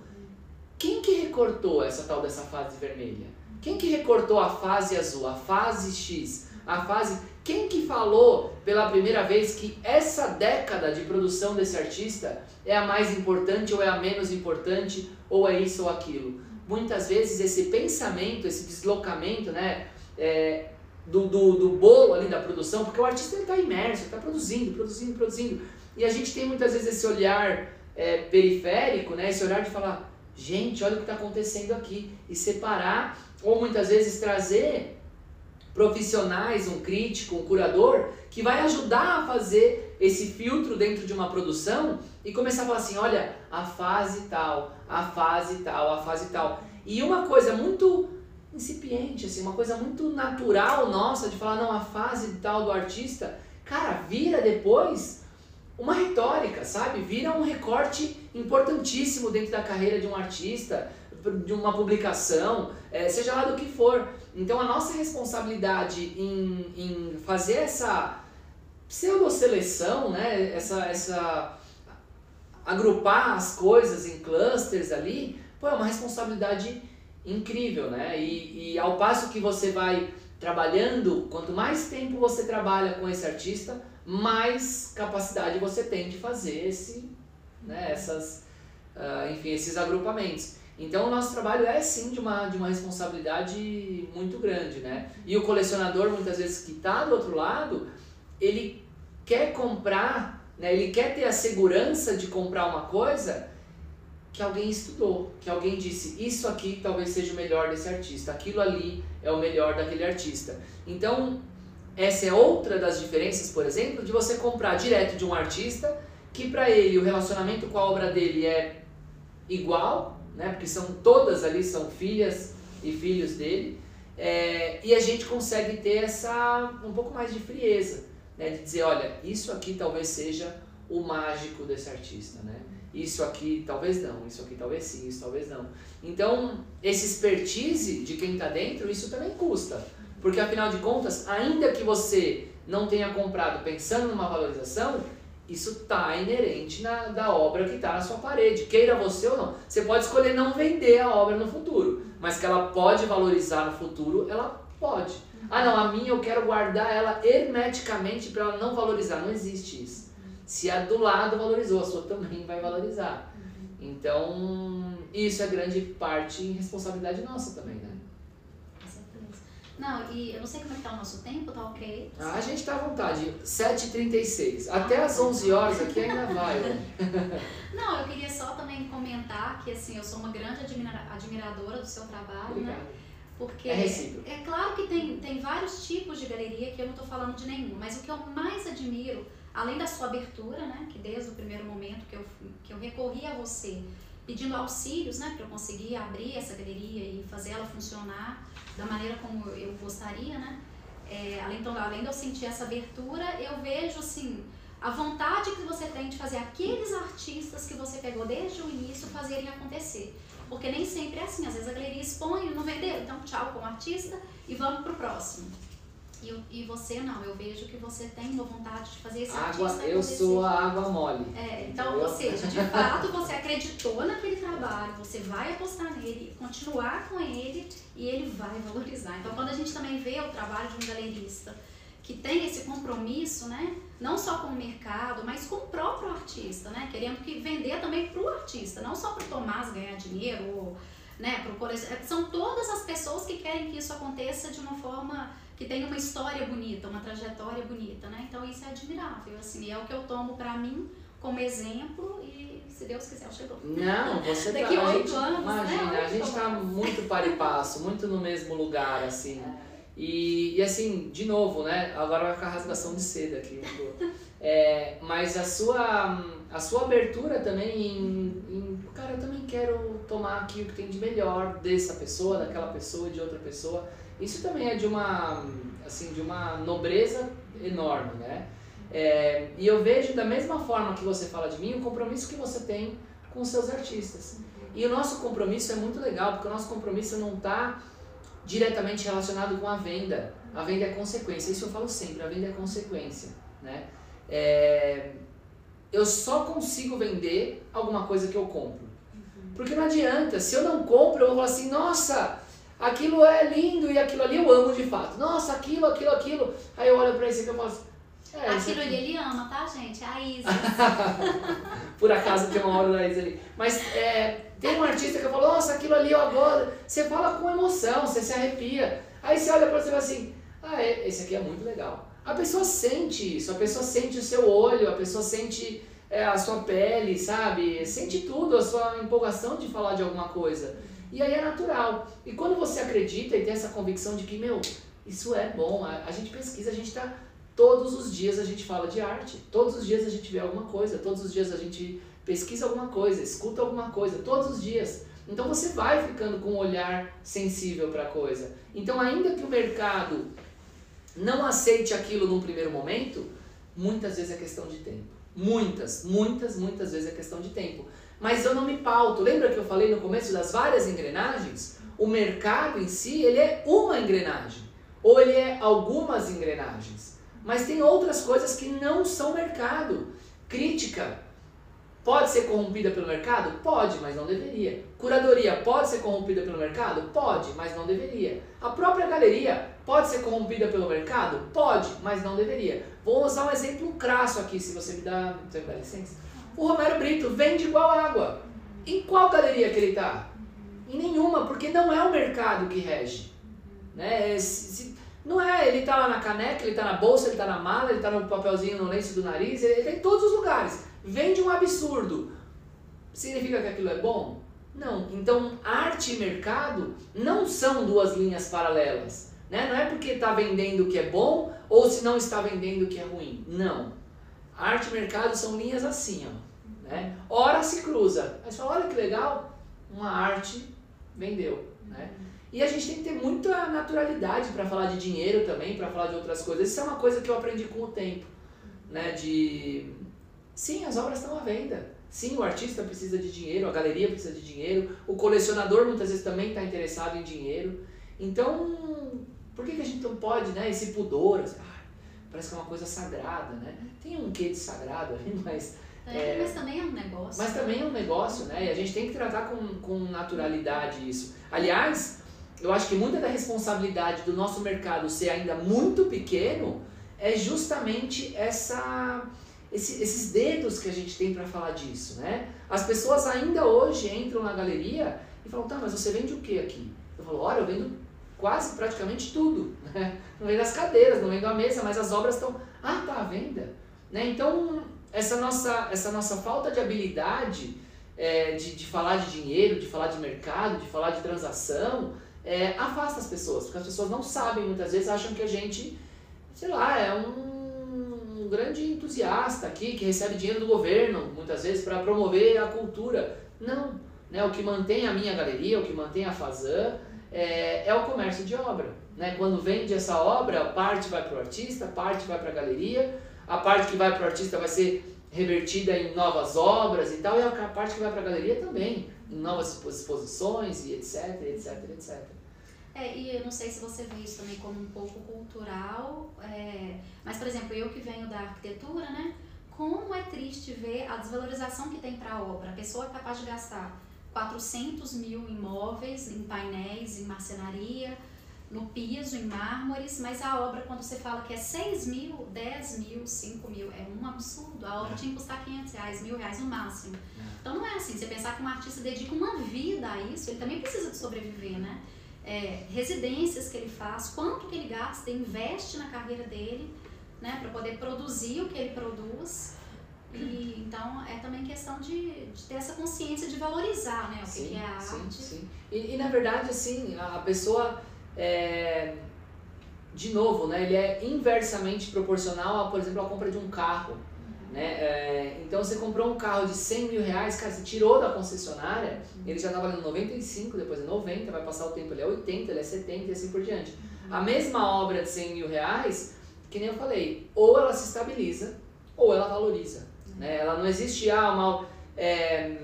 Quem que recortou essa tal dessa fase vermelha? Quem que recortou a fase azul, a fase X, a fase. Quem que falou pela primeira vez que essa década de produção desse artista é a mais importante ou é a menos importante ou é isso ou aquilo? Muitas vezes esse pensamento, esse deslocamento, né, é, do, do, do bolo ali da produção, porque o artista está imerso, está produzindo, produzindo, produzindo. E a gente tem muitas vezes esse olhar é, periférico, né, esse olhar de falar, gente, olha o que está acontecendo aqui, e separar, ou muitas vezes trazer profissionais, um crítico, um curador, que vai ajudar a fazer esse filtro dentro de uma produção e começar a falar assim, olha, a fase tal, a fase tal, a fase tal. E uma coisa muito incipiente, assim, uma coisa muito natural nossa de falar, não, a fase tal do artista, cara, vira depois uma retórica, sabe? Vira um recorte importantíssimo dentro da carreira de um artista, de uma publicação, é, seja lá do que for. Então a nossa responsabilidade em, em fazer essa pseudo-seleção, né? essa, essa agrupar as coisas em clusters ali, pô, é uma responsabilidade incrível, né? E, e ao passo que você vai trabalhando, quanto mais tempo você trabalha com esse artista, mais capacidade você tem de fazer esse, né, essas, ah, enfim, esses agrupamentos. Então o nosso trabalho é sim de uma, de uma responsabilidade muito grande, né? E o colecionador muitas vezes que está do outro lado, ele quer comprar, né? ele quer ter a segurança de comprar uma coisa que alguém estudou, que alguém disse, isso aqui talvez seja o melhor desse artista, aquilo ali é o melhor daquele artista. Então, essa é outra das diferenças, por exemplo, de você comprar direto de um artista, que para ele o relacionamento com a obra dele é igual, né? Porque são todas ali são filhas e filhos dele, é, e a gente consegue ter essa um pouco mais de frieza, né? De dizer, olha, isso aqui talvez seja o mágico desse artista, né? Isso aqui talvez não, isso aqui talvez sim, isso talvez não. Então, esse expertise de quem está dentro, isso também custa. Porque afinal de contas, ainda que você não tenha comprado pensando numa valorização, isso está inerente na, da obra que está na sua parede. Queira você ou não. Você pode escolher não vender a obra no futuro, mas que ela pode valorizar no futuro, ela pode. Ah, não, a minha eu quero guardar ela hermeticamente para ela não valorizar. Não existe isso. Se a do lado valorizou, a sua também vai valorizar. Então, isso é grande parte e responsabilidade nossa também, né? Não, e eu não sei como é que tá o nosso tempo, tá ok? Ah, a gente tá à vontade. 7h36. Até às 11 horas aqui ainda vai. Não, eu queria só também comentar que assim, eu sou uma grande admira- admiradora do seu trabalho, né? Obrigado. Porque É é claro que tem, tem vários tipos de galeria que eu não estou falando de nenhum, mas o que eu mais admiro, além da sua abertura, né, que desde o primeiro momento que eu, que eu recorri a você pedindo auxílios, né, para eu conseguir abrir essa galeria e fazer ela funcionar da maneira como eu gostaria, né, é, além, então, além de eu sentir essa abertura, eu vejo assim a vontade que você tem de fazer aqueles artistas que você pegou desde o início fazerem acontecer. Porque nem sempre é assim, às vezes a galeria expõe e não vendeu, então tchau como artista e vamos pro próximo. E, eu- e você não, eu vejo que você tem uma vontade de fazer esse Água, artista eu acontecer. sou a água mole. É, então, Entendeu? ou seja, de fato você acreditou naquele trabalho, você vai apostar nele, continuar com ele e ele vai valorizar. Então, quando a gente também vê o trabalho de um galerista que tem esse compromisso, né? Não só com o mercado, mas com o próprio artista, né? Querendo que vender também para o artista, não só para o Tomás ganhar dinheiro ou né, pro. É, são todas as pessoas que querem que isso aconteça de uma forma que tenha uma história bonita, uma trajetória bonita, né? Então isso é admirável, assim, é o que eu tomo para mim como exemplo e se Deus quiser eu chego. Não, você tá, Daqui a oito anos, imagina, né? a gente tá muito para e passo, muito no mesmo lugar, assim. E, e assim, de novo, né? Agora vai ficar rasgação de seda aqui. É, mas a sua, a sua abertura também em, em, cara, eu também quero tomar aqui o que tem de melhor dessa pessoa, daquela pessoa, de outra pessoa. Isso também é de uma, assim, de uma nobreza enorme, né? É, e eu vejo da mesma forma que você fala de mim, o compromisso que você tem com os seus artistas. E o nosso compromisso é muito legal, porque o nosso compromisso não está diretamente relacionado com a venda. A venda é consequência. Isso eu falo sempre, a venda é consequência. Né? É, eu só consigo vender alguma coisa que eu compro. Porque não adianta, se eu não compro, eu vou falar assim, nossa, aquilo é lindo e aquilo ali eu amo de fato. Nossa, aquilo, aquilo, aquilo. Aí eu olho pra esse aqui e eu falo é, aquilo ali ele ama, tá, gente? A Isa. Por acaso tem uma hora da Isa ali. Mas é, tem um artista que eu falo, nossa, aquilo ali eu agora. Você fala com emoção, você se arrepia. Aí você olha pra você e fala assim, ah, é, esse aqui é muito legal. A pessoa sente isso, a pessoa sente o seu olho, a pessoa sente é, a sua pele, sabe? Sente tudo, a sua empolgação de falar de alguma coisa. E aí é natural. E quando você acredita e tem essa convicção de que, meu, isso é bom, a, a gente pesquisa, a gente está Todos os dias a gente fala de arte, todos os dias a gente vê alguma coisa, todos os dias a gente pesquisa alguma coisa, escuta alguma coisa, todos os dias. Então você vai ficando com um olhar sensível para a coisa. Então, ainda que o mercado não aceite aquilo num primeiro momento, muitas vezes é questão de tempo. Muitas, muitas, muitas vezes é questão de tempo. Mas eu não me pauto. Lembra que eu falei no começo das várias engrenagens? O mercado em si, ele é uma engrenagem. Ou ele é algumas engrenagens. Mas tem outras coisas que não são mercado. Crítica pode ser corrompida pelo mercado? Pode, mas não deveria. Curadoria pode ser corrompida pelo mercado? Pode, mas não deveria. A própria galeria pode ser corrompida pelo mercado? Pode, mas não deveria. Vou usar um exemplo crasso aqui, se você me dá, você me dá licença. O Romero Brito vende igual água. Em qual galeria que ele está? Em nenhuma, porque não é o mercado que rege. Né? Se, se, não é, ele está lá na caneca, ele está na bolsa, ele está na mala, ele está no papelzinho no lenço do nariz, ele está em todos os lugares. Vende um absurdo. Significa que aquilo é bom? Não. Então, arte e mercado não são duas linhas paralelas. Né? Não é porque está vendendo o que é bom ou se não está vendendo o que é ruim. Não. Arte e mercado são linhas assim. Ó, né? Ora se cruza. Aí você fala, olha que legal, uma arte vendeu. Né? E a gente tem que ter muita naturalidade para falar de dinheiro também, para falar de outras coisas. Isso é uma coisa que eu aprendi com o tempo, né? De sim, as obras estão à venda. Sim, o artista precisa de dinheiro, a galeria precisa de dinheiro, o colecionador muitas vezes também está interessado em dinheiro. Então, por que, que a gente não pode, né? Esse pudor, assim, ah, parece que é uma coisa sagrada, né? Tem um quê de sagrado ali, mas é, é, mas também é um negócio. Mas também é um negócio, né? E a gente tem que tratar com, com naturalidade isso. Aliás, eu acho que muita da responsabilidade do nosso mercado ser ainda muito pequeno é justamente essa, esse, esses dedos que a gente tem para falar disso, né? As pessoas ainda hoje entram na galeria e falam, tá, mas você vende o que aqui? Eu falo, olha, eu vendo quase praticamente tudo, né? Não vendo as cadeiras, não vendo a mesa, mas as obras estão, ah, tá à venda, né? Então, essa nossa, essa nossa falta de habilidade é, de, de falar de dinheiro, de falar de mercado, de falar de transação, é, afasta as pessoas, porque as pessoas não sabem, muitas vezes acham que a gente, sei lá, é um, um grande entusiasta aqui, que recebe dinheiro do governo, muitas vezes, para promover a cultura. Não. Né? O que mantém a minha galeria, o que mantém a Fazan, é, é o comércio de obra. Né? Quando vende essa obra, parte vai para o artista, parte vai para a galeria, a parte que vai para o artista vai ser revertida em novas obras e tal, e a parte que vai para a galeria também, em novas exposições e etc, etc, etc. É, e eu não sei se você vê isso também como um pouco cultural, é, mas, por exemplo, eu que venho da arquitetura, né? Como é triste ver a desvalorização que tem para a obra. A pessoa é capaz de gastar 400 mil imóveis em painéis, em marcenaria, no piso, em mármores, mas a obra, quando você fala que é 6 mil, 10 mil, 5 mil, é um absurdo. A obra é. tinha que custar 500 reais, mil reais no máximo. É. Então não é assim, você pensar que um artista dedica uma vida a isso, ele também precisa de sobreviver, né? É, residências que ele faz, quanto que ele gasta, investe na carreira dele, né, para poder produzir o que ele produz. E, então é também questão de, de, ter essa consciência de valorizar né, o sim, que é a sim, arte. Sim. E, e na verdade, assim, a pessoa é, de novo, né, ele é inversamente proporcional, a, por exemplo, à compra de um carro. Uhum. Né? É, então você comprou um carro de 100 mil reais, cara, você tirou da concessionária, uhum. ele já está valendo 95, depois é 90, vai passar o tempo, ele é 80, ele é 70 e assim por diante. Uhum. A mesma obra de 100 mil reais, que nem eu falei, ou ela se estabiliza, ou ela valoriza. Né? Ela não existe, ah, uma, é,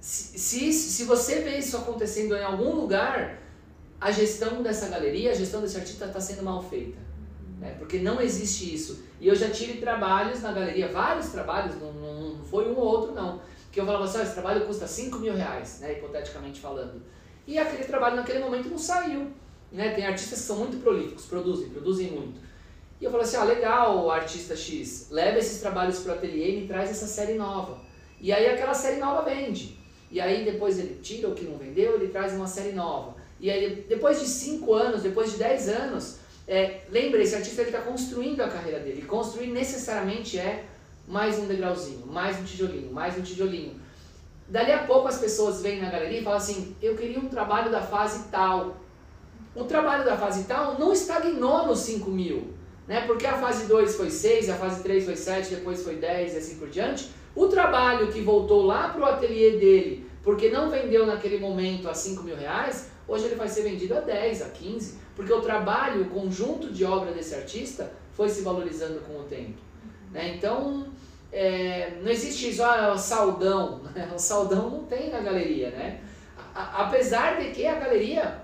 se, se, se você vê isso acontecendo em algum lugar, a gestão dessa galeria, a gestão desse artista está sendo mal feita. Né? Porque não existe isso. E eu já tive trabalhos na galeria, vários trabalhos, não, não foi um ou outro não, que eu falava assim, oh, esse trabalho custa 5 mil reais, né, hipoteticamente falando. E aquele trabalho naquele momento não saiu. Né? Tem artistas que são muito prolíficos, produzem, produzem muito. E eu falei assim, ah, legal, artista X, leva esses trabalhos para o ateliê e me traz essa série nova. E aí aquela série nova vende. E aí depois ele tira o que não vendeu, ele traz uma série nova. E aí, depois de 5 anos, depois de 10 anos, é, lembra, esse artista está construindo a carreira dele. Construir necessariamente é mais um degrauzinho, mais um tijolinho, mais um tijolinho. Dali a pouco as pessoas vêm na galeria e falam assim, eu queria um trabalho da fase tal. O trabalho da fase tal não estagnou nos 5 mil, né? porque a fase 2 foi 6, a fase 3 foi 7, depois foi 10 e assim por diante. O trabalho que voltou lá para o ateliê dele, porque não vendeu naquele momento a 5 mil reais, Hoje ele vai ser vendido a 10, a 15, porque o trabalho, o conjunto de obra desse artista foi se valorizando com o tempo. Né? Então, é, não existe isso, ah, o saldão. Né? O saldão não tem na galeria. Né? A, apesar de que a galeria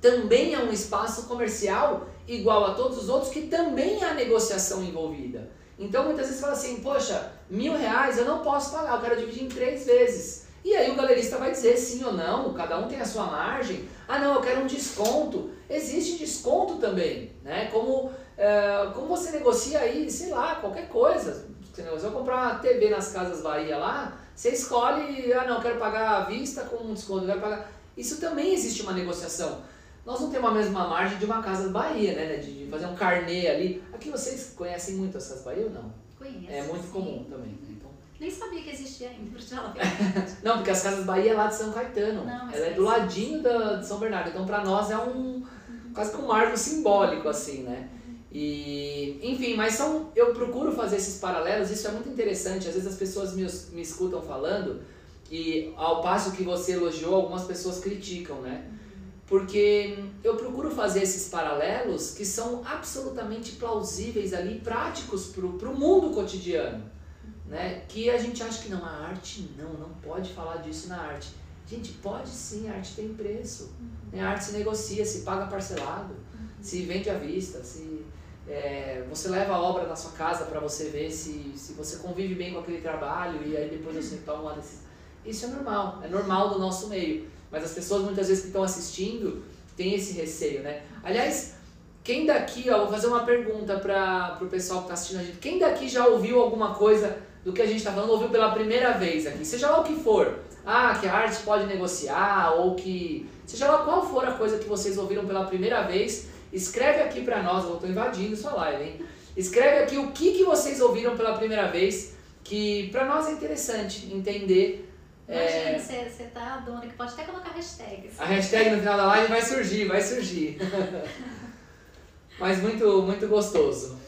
também é um espaço comercial igual a todos os outros, que também há negociação envolvida. Então muitas vezes fala assim, poxa, mil reais eu não posso pagar, eu quero dividir em três vezes. E aí o galerista vai dizer sim ou não, cada um tem a sua margem. Ah não, eu quero um desconto. Existe desconto também, né? Como, é, como você negocia aí, sei lá, qualquer coisa. Você negocia comprar uma TV nas Casas Bahia lá, você escolhe, ah não, eu quero pagar à vista com um desconto, eu quero pagar... Isso também existe uma negociação. Nós não temos a mesma margem de uma Casas Bahia, né? De fazer um carnê ali. Aqui vocês conhecem muito as Casas Bahia ou não? Conheço. É muito sim. comum também. Né? Nem sabia que existia ainda, pra te falar Não, porque as Casas Bahia é lá de São Caetano. Não, Ela é do ladinho da, de São Bernardo. Então, para nós é um quase que um marco simbólico, assim, né? E, enfim, mas são, eu procuro fazer esses paralelos, isso é muito interessante. Às vezes as pessoas me, me escutam falando e ao passo que você elogiou, algumas pessoas criticam, né? Porque eu procuro fazer esses paralelos que são absolutamente plausíveis ali, práticos para o mundo cotidiano né? Que a gente acha que não, a arte não, não pode falar disso na arte. Gente, pode sim, a arte tem preço. Uhum. Né? A arte se negocia, se paga parcelado, uhum. se vende à vista, se é, você leva a obra na sua casa para você ver se, se você convive bem com aquele trabalho e aí depois você toma uma decisão. Isso é normal, é normal do nosso meio. Mas as pessoas muitas vezes que estão assistindo têm esse receio, né? Aliás, quem daqui, ó, vou fazer uma pergunta para o pessoal que está assistindo a gente. Quem daqui já ouviu alguma coisa do que a gente está falando ouviu pela primeira vez aqui, seja lá o que for. Ah, que a arte pode negociar, ou que. Seja lá qual for a coisa que vocês ouviram pela primeira vez, escreve aqui para nós, eu estou invadindo sua live, hein? Escreve aqui o que, que vocês ouviram pela primeira vez, que para nós é interessante entender. Imagina, é... você, você tá dona, que pode até colocar hashtags. A hashtag no final da live vai surgir, vai surgir. Mas muito, muito gostoso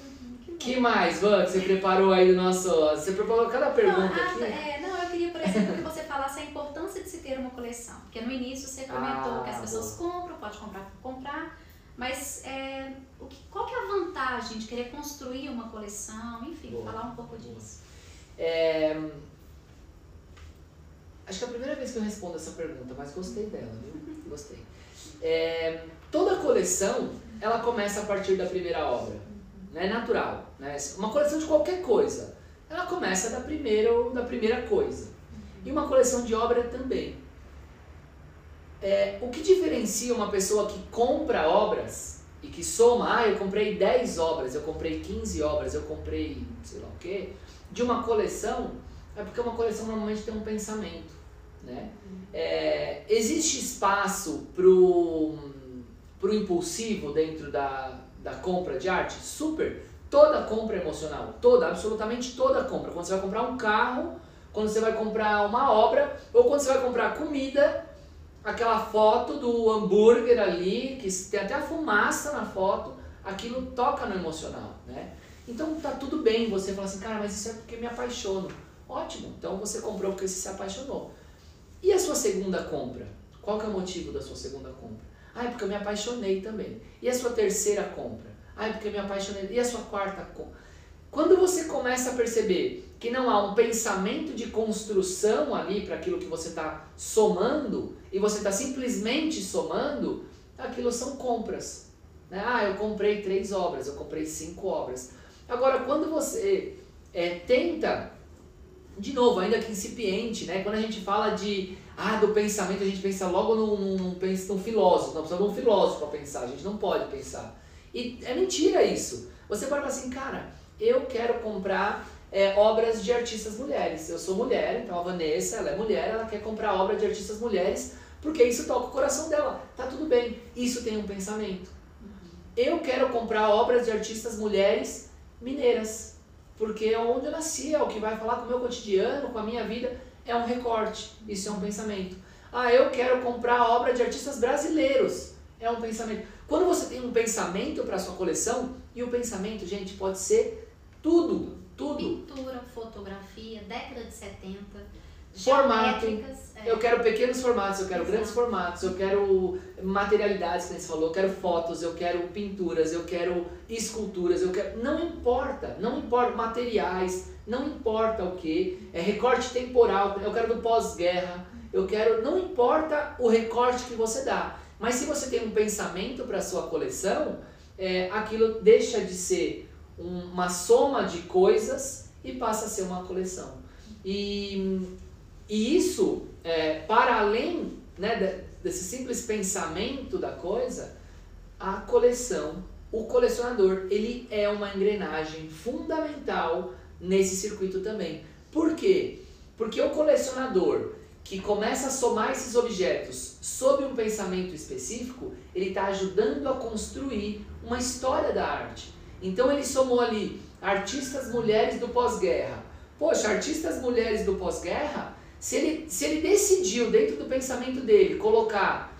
que mais, Van, que você preparou aí do nosso. Você preparou cada pergunta não, ah, aqui? É, não, eu queria, por exemplo, que você falasse a importância de se ter uma coleção. Porque no início você comentou ah, que as pessoas bom. compram, pode comprar comprar. Mas é, o que, qual que é a vantagem de querer construir uma coleção? Enfim, boa, falar um pouco disso. É, acho que é a primeira vez que eu respondo essa pergunta, mas gostei dela, viu? Gostei. É, toda coleção, ela começa a partir da primeira obra né, natural. Né? Uma coleção de qualquer coisa, ela começa da primeira, da primeira coisa. E uma coleção de obra também. é, o que diferencia uma pessoa que compra obras e que soma, ah, eu comprei 10 obras, eu comprei 15 obras, eu comprei sei lá o quê, de uma coleção, é porque uma coleção normalmente tem um pensamento. Né? É, existe espaço para o impulsivo dentro da, da compra de arte? Super! Toda compra é emocional, toda, absolutamente toda compra. Quando você vai comprar um carro, quando você vai comprar uma obra, ou quando você vai comprar comida, aquela foto do hambúrguer ali, que tem até a fumaça na foto, aquilo toca no emocional, né? Então tá tudo bem você falar assim, cara, mas isso é porque me apaixono. Ótimo, então você comprou porque você se apaixonou. E a sua segunda compra? Qual que é o motivo da sua segunda compra? Ah, é porque eu me apaixonei também. E a sua terceira compra? Ah, é porque eu me apaixonei. E a sua quarta compra? Quando você começa a perceber que não há um pensamento de construção ali para aquilo que você está somando, e você está simplesmente somando, aquilo são compras. Né? Ah, eu comprei três obras, eu comprei cinco obras. Agora, quando você é, tenta, de novo, ainda que incipiente, né? quando a gente fala de ah, do pensamento, a gente pensa logo num, num, num, filósofo, nós precisamos de um filósofo para pensar, a gente não pode pensar. E é mentira isso. Você pode falar assim, cara, eu quero comprar é, obras de artistas mulheres. Eu sou mulher, então a Vanessa, ela é mulher, ela quer comprar obra de artistas mulheres porque isso toca o coração dela. Tá tudo bem, isso tem um pensamento. Eu quero comprar obras de artistas mulheres mineiras, porque é onde eu nasci, é o que vai falar com o meu cotidiano, com a minha vida, é um recorte, isso é um pensamento. Ah, eu quero comprar obra de artistas brasileiros, é um pensamento. Quando você tem um pensamento para sua coleção, e o pensamento, gente, pode ser tudo, tudo. Pintura, fotografia, década de 70, Formato. É. Eu quero pequenos formatos, eu quero Exato. grandes formatos, eu quero materialidades, que você falou, eu quero fotos, eu quero pinturas, eu quero esculturas, eu quero. Não importa, não importa materiais, não importa o que, é recorte temporal, eu quero do pós-guerra, eu quero. Não importa o recorte que você dá. Mas se você tem um pensamento para sua coleção, é, aquilo deixa de ser um, uma soma de coisas e passa a ser uma coleção. E, e isso, é, para além né, desse simples pensamento da coisa, a coleção, o colecionador, ele é uma engrenagem fundamental nesse circuito também. Por quê? Porque o colecionador que começa a somar esses objetos sob um pensamento específico, ele está ajudando a construir uma história da arte. Então ele somou ali artistas mulheres do pós-guerra. Poxa, artistas mulheres do pós-guerra, se ele, se ele decidiu dentro do pensamento dele colocar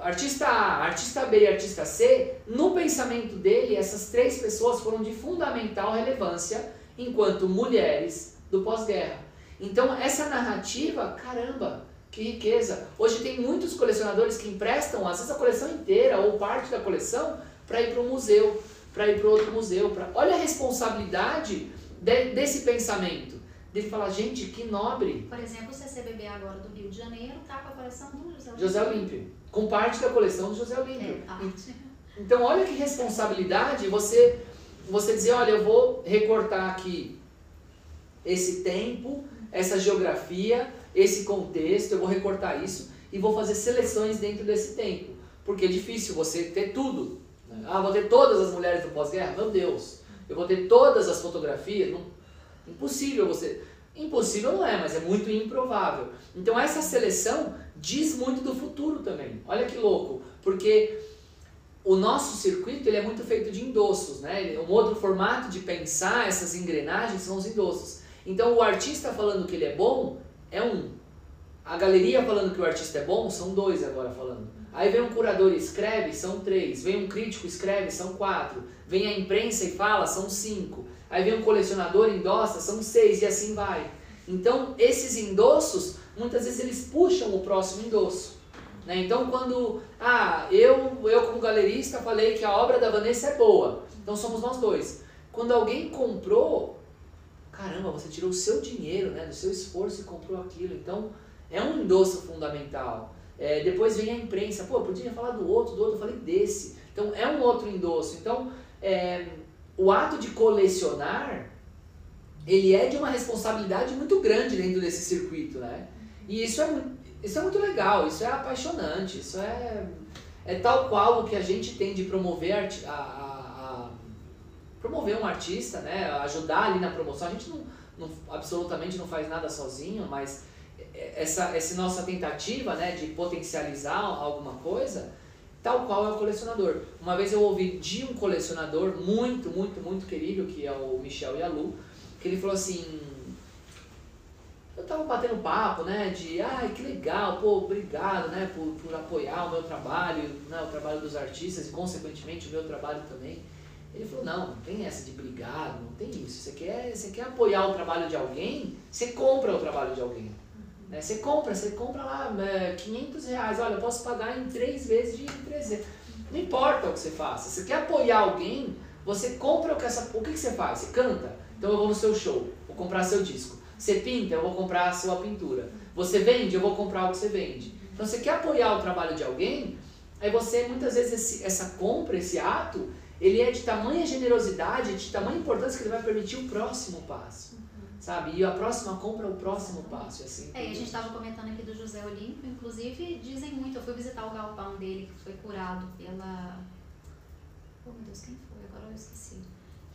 artista A, artista B e artista C, no pensamento dele, essas três pessoas foram de fundamental relevância enquanto mulheres do pós-guerra. Então, essa narrativa, caramba, que riqueza. Hoje tem muitos colecionadores que emprestam, às vezes, a coleção inteira ou parte da coleção para ir para um museu, para ir para outro museu. Pra... Olha a responsabilidade de, desse pensamento. De falar, gente, que nobre. Por exemplo, o CCBB agora do Rio de Janeiro está com a coleção do José Olímpio. José Olímpio. Com parte da coleção do José Olímpio. É, parte. Então, olha que responsabilidade você, você dizer, olha, eu vou recortar aqui esse tempo, essa geografia, esse contexto, eu vou recortar isso e vou fazer seleções dentro desse tempo. Porque é difícil você ter tudo. Né? Ah, vou ter todas as mulheres do pós-guerra? Meu Deus! Eu vou ter todas as fotografias? Não, impossível você. Impossível não é, mas é muito improvável. Então essa seleção diz muito do futuro também. Olha que louco, porque o nosso circuito ele é muito feito de endossos, né? Um outro formato de pensar essas engrenagens são os endossos. Então o artista falando que ele é bom é um. A galeria falando que o artista é bom são dois agora falando. Aí vem um curador e escreve, são três. Vem um crítico e escreve, são quatro. Vem a imprensa e fala, são cinco. Aí vem um colecionador endossa, são seis e assim vai. Então esses endossos, muitas vezes eles puxam o próximo endosso. Né? Então quando, ah, eu, eu como galerista falei que a obra da Vanessa é boa. Então somos nós dois. Quando alguém comprou, caramba, você tirou o seu dinheiro, né, do seu esforço e comprou aquilo. Então, é um endosso fundamental. É, depois vem a imprensa, pô, eu podia falar do outro, do outro, eu falei desse. Então, é um outro endosso. Então, é, o ato de colecionar, ele é de uma responsabilidade muito grande dentro desse circuito, né? E isso é, isso é muito legal, isso é apaixonante, isso é, é tal qual o que a gente tem de promover a, a, a promover um artista, né? Ajudar ali na promoção. A gente não, não, absolutamente não faz nada sozinho, mas essa, essa nossa tentativa né, de potencializar alguma coisa, tal qual é o colecionador. Uma vez eu ouvi de um colecionador muito, muito, muito querido, que é o Michel Yalu, que ele falou assim, eu tava batendo papo, né, de, ai, que legal, pô, obrigado, né, por, por apoiar o meu trabalho, né, o trabalho dos artistas e, consequentemente, o meu trabalho também. Ele falou, não, não tem essa de obrigado, não tem isso. Você quer, você quer apoiar o trabalho de alguém, você compra o trabalho de alguém. Né? Você compra, você compra lá é, 500 reais, olha, eu posso pagar em três vezes de 300. Não importa o que você faça, você quer apoiar alguém, você compra o que, essa, o que, que você faz? Você canta? Então eu vou no seu show, vou comprar seu disco. Você pinta, eu vou comprar a sua pintura. Você vende, eu vou comprar o que você vende. Então você quer apoiar o trabalho de alguém, aí você, muitas vezes, esse, essa compra, esse ato, ele é de tamanha generosidade, de tamanha importância que ele vai permitir o próximo passo. Sabe? E a próxima compra é o próximo passo. Assim, é, a gente estava comentando aqui do José Olímpio, inclusive dizem muito, eu fui visitar o galpão dele, que foi curado pela. Oh meu Deus, quem foi? Agora eu esqueci.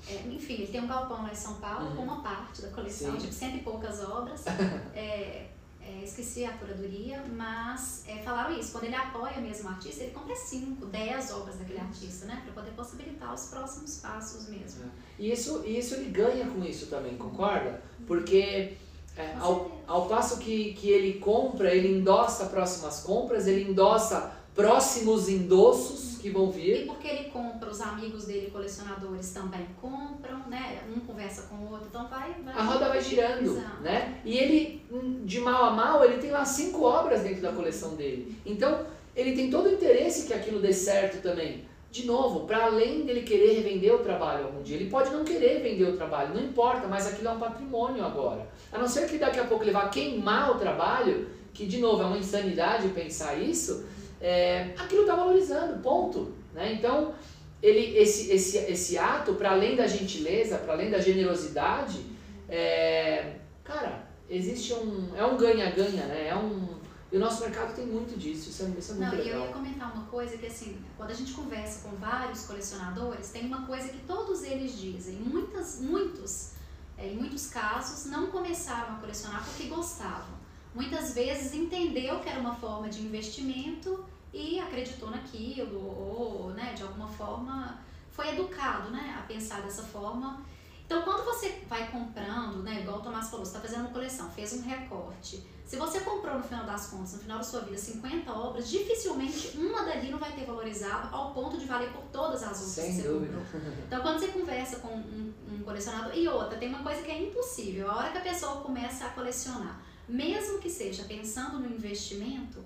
É, enfim, ele tem um galpão lá em São Paulo uhum. com uma parte da coleção, Sim. tipo cento e poucas obras. é, é, esqueci a curadoria, mas é, falaram isso, quando ele apoia mesmo o artista, ele compra 5, 10 obras daquele artista, né? Para poder possibilitar os próximos passos mesmo. É. E isso, isso ele ganha com isso também, concorda? Porque é, ao, ao passo que, que ele compra, ele endossa próximas compras, ele endossa próximos endossos que vão vir. E porque ele compra, os amigos dele, colecionadores, também compram, né? Um conversa com o outro, então vai. vai a roda vai girando, Exato. né? E ele, de mal a mal, ele tem lá cinco obras dentro da coleção dele. Então, ele tem todo o interesse que aquilo dê certo também. De novo, para além dele querer revender o trabalho algum dia, ele pode não querer vender o trabalho, não importa, mas aquilo é um patrimônio agora. A não ser que daqui a pouco ele vá queimar o trabalho, que de novo é uma insanidade pensar isso, é, aquilo está valorizando, ponto. Né? Então, ele, esse, esse, esse ato, para além da gentileza, para além da generosidade, é, cara, existe um. É um ganha-ganha, né? É um. E o nosso mercado tem muito disso, isso é, isso é muito Não, legal. eu ia comentar uma coisa que assim, quando a gente conversa com vários colecionadores, tem uma coisa que todos eles dizem, muitas, muitos, é, em muitos casos, não começaram a colecionar porque gostavam muitas vezes entendeu que era uma forma de investimento e acreditou naquilo, ou né, de alguma forma foi educado né, a pensar dessa forma. Então, quando você vai comprando, né, igual o Tomás falou, você está fazendo uma coleção, fez um recorte. Se você comprou no final das contas, no final da sua vida, 50 obras, dificilmente uma dali não vai ter valorizado ao ponto de valer por todas as outras Sem que você dúvida. comprou. Então, quando você conversa com um, um colecionador, e outra, tem uma coisa que é impossível. A hora que a pessoa começa a colecionar, mesmo que seja pensando no investimento,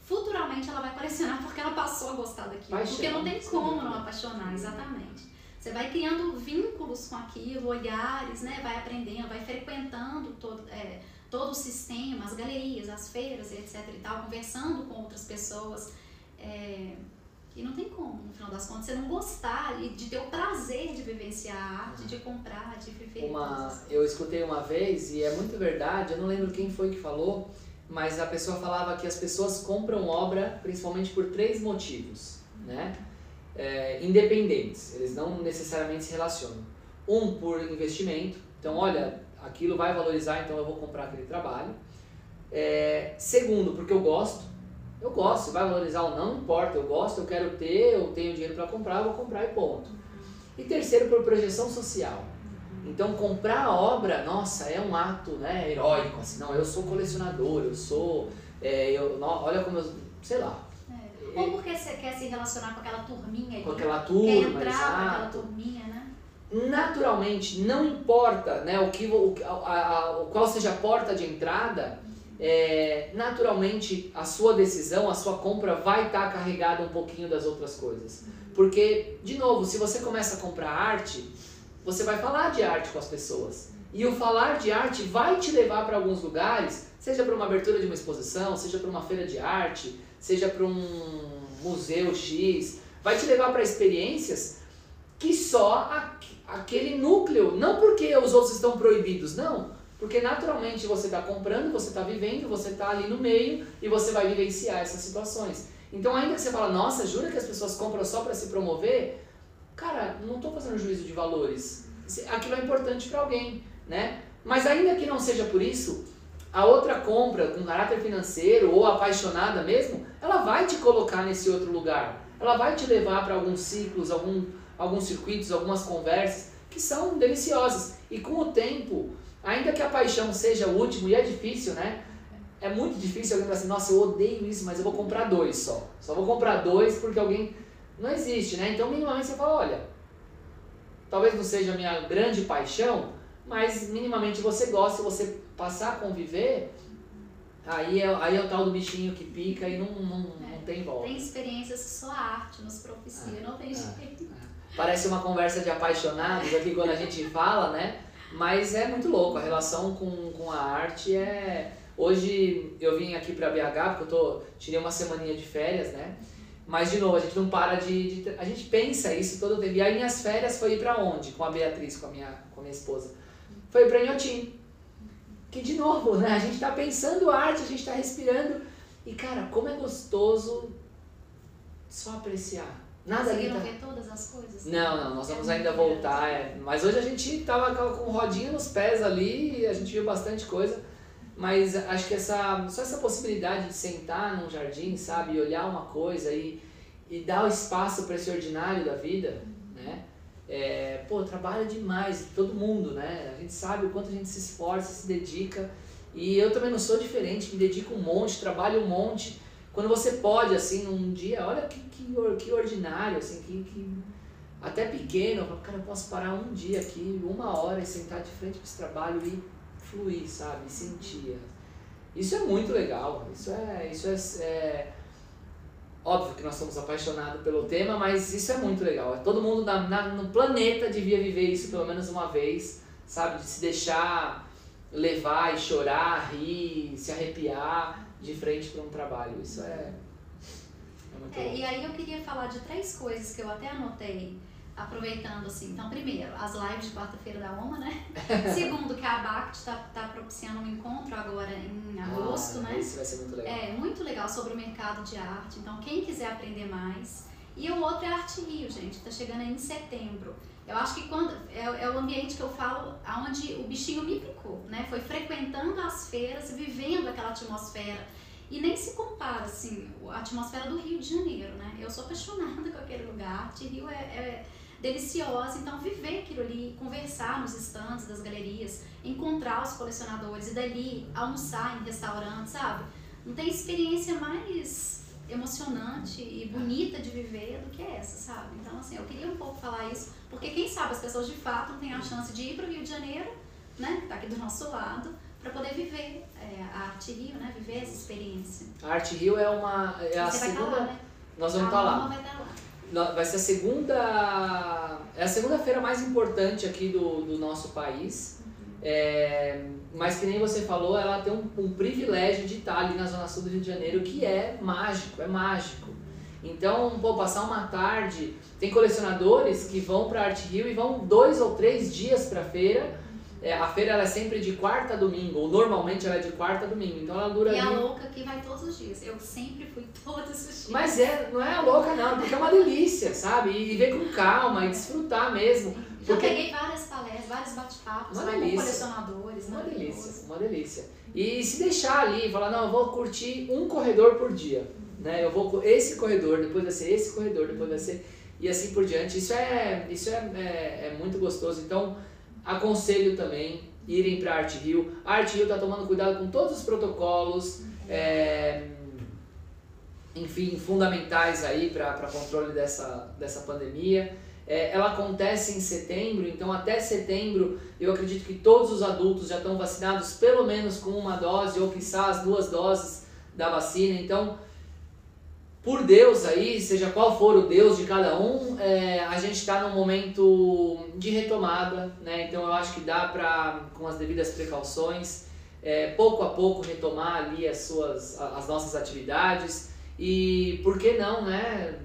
futuramente ela vai colecionar porque ela passou a gostar daquilo. Paixão, porque não tem como não apaixonar, exatamente. Você vai criando vínculos com aquilo, olhares, né? vai aprendendo, vai frequentando todo, é, todo o sistema, as galerias, as feiras, etc. e tal, conversando com outras pessoas. É, e não tem como, no final das contas, você não gostar e de ter o prazer de vivenciar a arte, de comprar, de viver. Uma, eu escutei uma vez, e é muito verdade, eu não lembro quem foi que falou, mas a pessoa falava que as pessoas compram obra principalmente por três motivos, né? É, independentes, eles não necessariamente se relacionam. Um, por investimento, então olha, aquilo vai valorizar, então eu vou comprar aquele trabalho. É, segundo, porque eu gosto, eu gosto, se vai valorizar ou não, não importa, eu gosto, eu quero ter, eu tenho dinheiro para comprar, eu vou comprar e ponto. E terceiro, por projeção social. Então, comprar a obra, nossa, é um ato né, heróico, assim, não, eu sou colecionador, eu sou, é, eu, olha como eu, sei lá. É. Ou porque você quer se relacionar com aquela turminha Com aquela turma, Quer entrar com aquela turminha, né? Naturalmente, não importa né, o que, o, a, a, qual seja a porta de entrada, é, naturalmente a sua decisão, a sua compra vai estar tá carregada um pouquinho das outras coisas. Porque, de novo, se você começa a comprar arte, você vai falar de arte com as pessoas. E o falar de arte vai te levar para alguns lugares, seja para uma abertura de uma exposição, seja para uma feira de arte, seja para um museu X, vai te levar para experiências que só aquele núcleo, não porque os outros estão proibidos, não, Porque naturalmente você está comprando, você está vivendo, você está ali no meio e você vai vivenciar essas situações. Então, ainda que você fala, nossa, jura que as pessoas compram só para se promover? Cara, não estou fazendo juízo de valores. Aquilo é importante para alguém, né? Mas ainda que não seja por isso, a outra compra com caráter financeiro ou apaixonada mesmo, ela vai te colocar nesse outro lugar. Ela vai te levar para alguns ciclos, algum, alguns circuitos, algumas conversas que são deliciosas. E com o tempo, ainda que a paixão seja o último, e é difícil, né? É muito difícil alguém falar assim, nossa, eu odeio isso, mas eu vou comprar dois só. Só vou comprar dois porque alguém. Não existe, né? Então, minimamente você fala, olha, talvez não seja a minha grande paixão, mas minimamente você gosta, você passar a conviver, aí é, aí é o tal do bichinho que pica e não, não, é, não tem volta. Tem experiências que só a arte nos propicia, ah, não tem ah, jeito. Ah. Parece uma conversa de apaixonados aqui quando a gente fala, né? Mas é muito louco, a relação com, com a arte é... Hoje eu vim aqui para BH, porque eu tô, tirei uma semaninha de férias, né? Mas, de novo, a gente não para de, de, A gente pensa isso todo o tempo. E aí, minhas férias foi ir para onde? Com a Beatriz, com a minha, com a minha esposa. Foi para Inhotim. Que, de novo, né? A gente está pensando arte, a gente está respirando. E, cara, como é gostoso só apreciar. Nada ali tá... ver todas as coisas? Não, não, nós vamos é ainda voltar. É. Mas hoje a gente tava com rodinha nos pés ali, a gente viu bastante coisa. Mas acho que essa, só essa possibilidade de sentar num jardim, sabe, e olhar uma coisa e, e dar o espaço para esse ordinário da vida, né? É, pô, trabalha demais, todo mundo, né? A gente sabe o quanto a gente se esforça, se dedica. E eu também não sou diferente, me dedico um monte, trabalho um monte. Quando você pode, assim, num dia, olha que, que, que ordinário, assim, que, que até pequeno, eu cara, eu posso parar um dia aqui, uma hora e sentar de frente para esse trabalho e fluir, sabe? Sentir. Isso é muito legal. Isso é, isso é, é, óbvio que nós somos apaixonados pelo tema, mas isso é muito legal. Todo mundo na, na, no planeta devia viver isso pelo menos uma vez, sabe? De se deixar levar e chorar, rir, se arrepiar de frente para um trabalho. Isso é, é muito é, E aí eu queria falar de três coisas que eu até anotei aproveitando assim. Então, primeiro, as lives de quarta-feira da OMA, né? Segundo, que a ABACT está tá propiciando um encontro agora em agosto, ah, né? Isso vai ser muito legal. É, muito legal sobre o mercado de arte. Então, quem quiser aprender mais. E o outro é Arte Rio, gente, tá chegando aí em setembro. Eu acho que quando é, é o ambiente que eu falo onde o bichinho me picou, né? Foi frequentando as feiras, vivendo aquela atmosfera. E nem se compara, assim, a atmosfera do Rio de Janeiro, né? Eu sou apaixonada com aquele lugar. Arte Rio é, é deliciosa. Então, viver aquilo ali, conversar nos estandes das galerias, encontrar os colecionadores e dali almoçar em restaurantes, sabe? Não tem experiência mais emocionante e bonita de viver do que essa, sabe? Então, assim, eu queria um pouco falar isso, porque quem sabe as pessoas de fato não têm a chance de ir para o Rio de Janeiro, né? Tá aqui do nosso lado, para poder viver é, a Arte Rio, né? Viver essa experiência. A Arte Rio é uma. É a Você segunda. Vai estar lá, né? Nós vamos estar lá. Vai estar lá vai ser a segunda é a segunda feira mais importante aqui do, do nosso país é, mas que nem você falou ela tem um, um, privilégio de estar ali na zona sul do Rio de Janeiro que é mágico é mágico então pô, passar uma tarde tem colecionadores que vão para Arte Rio e vão dois ou três dias para a feira é, a feira ela é sempre de quarta a domingo, ou normalmente ela é de quarta a domingo, então ela dura E ali... a louca que vai todos os dias, eu sempre fui todos os dias. Mas é, não é a louca não, porque é uma delícia, sabe? E ver com calma e desfrutar mesmo. Porque... Já peguei várias palestras, vários bate-papos com colecionadores. Uma delícia, uma delícia. E se deixar ali, falar, não, eu vou curtir um corredor por dia. Né? Eu vou esse corredor, depois vai ser esse corredor, depois vai ser... E assim por diante. Isso é, isso é, é, é muito gostoso. Então Aconselho também irem para Arte Rio. A Arte Rio está tomando cuidado com todos os protocolos, é, enfim, fundamentais aí para controle dessa, dessa pandemia. É, ela acontece em setembro, então até setembro eu acredito que todos os adultos já estão vacinados pelo menos com uma dose ou quizás as duas doses da vacina. Então por Deus aí, seja qual for o Deus de cada um, é, a gente está num momento de retomada, né? Então eu acho que dá para, com as devidas precauções, é, pouco a pouco retomar ali as suas, as nossas atividades e por que não, né?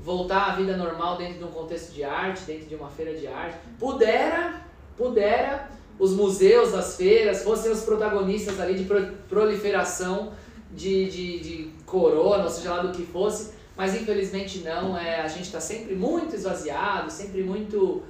Voltar à vida normal dentro de um contexto de arte, dentro de uma feira de arte. Pudera, pudera os museus, as feiras, fossem os protagonistas ali de proliferação de, de, de corona, ou seja lá do que fosse, mas infelizmente não, é, a gente está sempre muito esvaziado, sempre muito.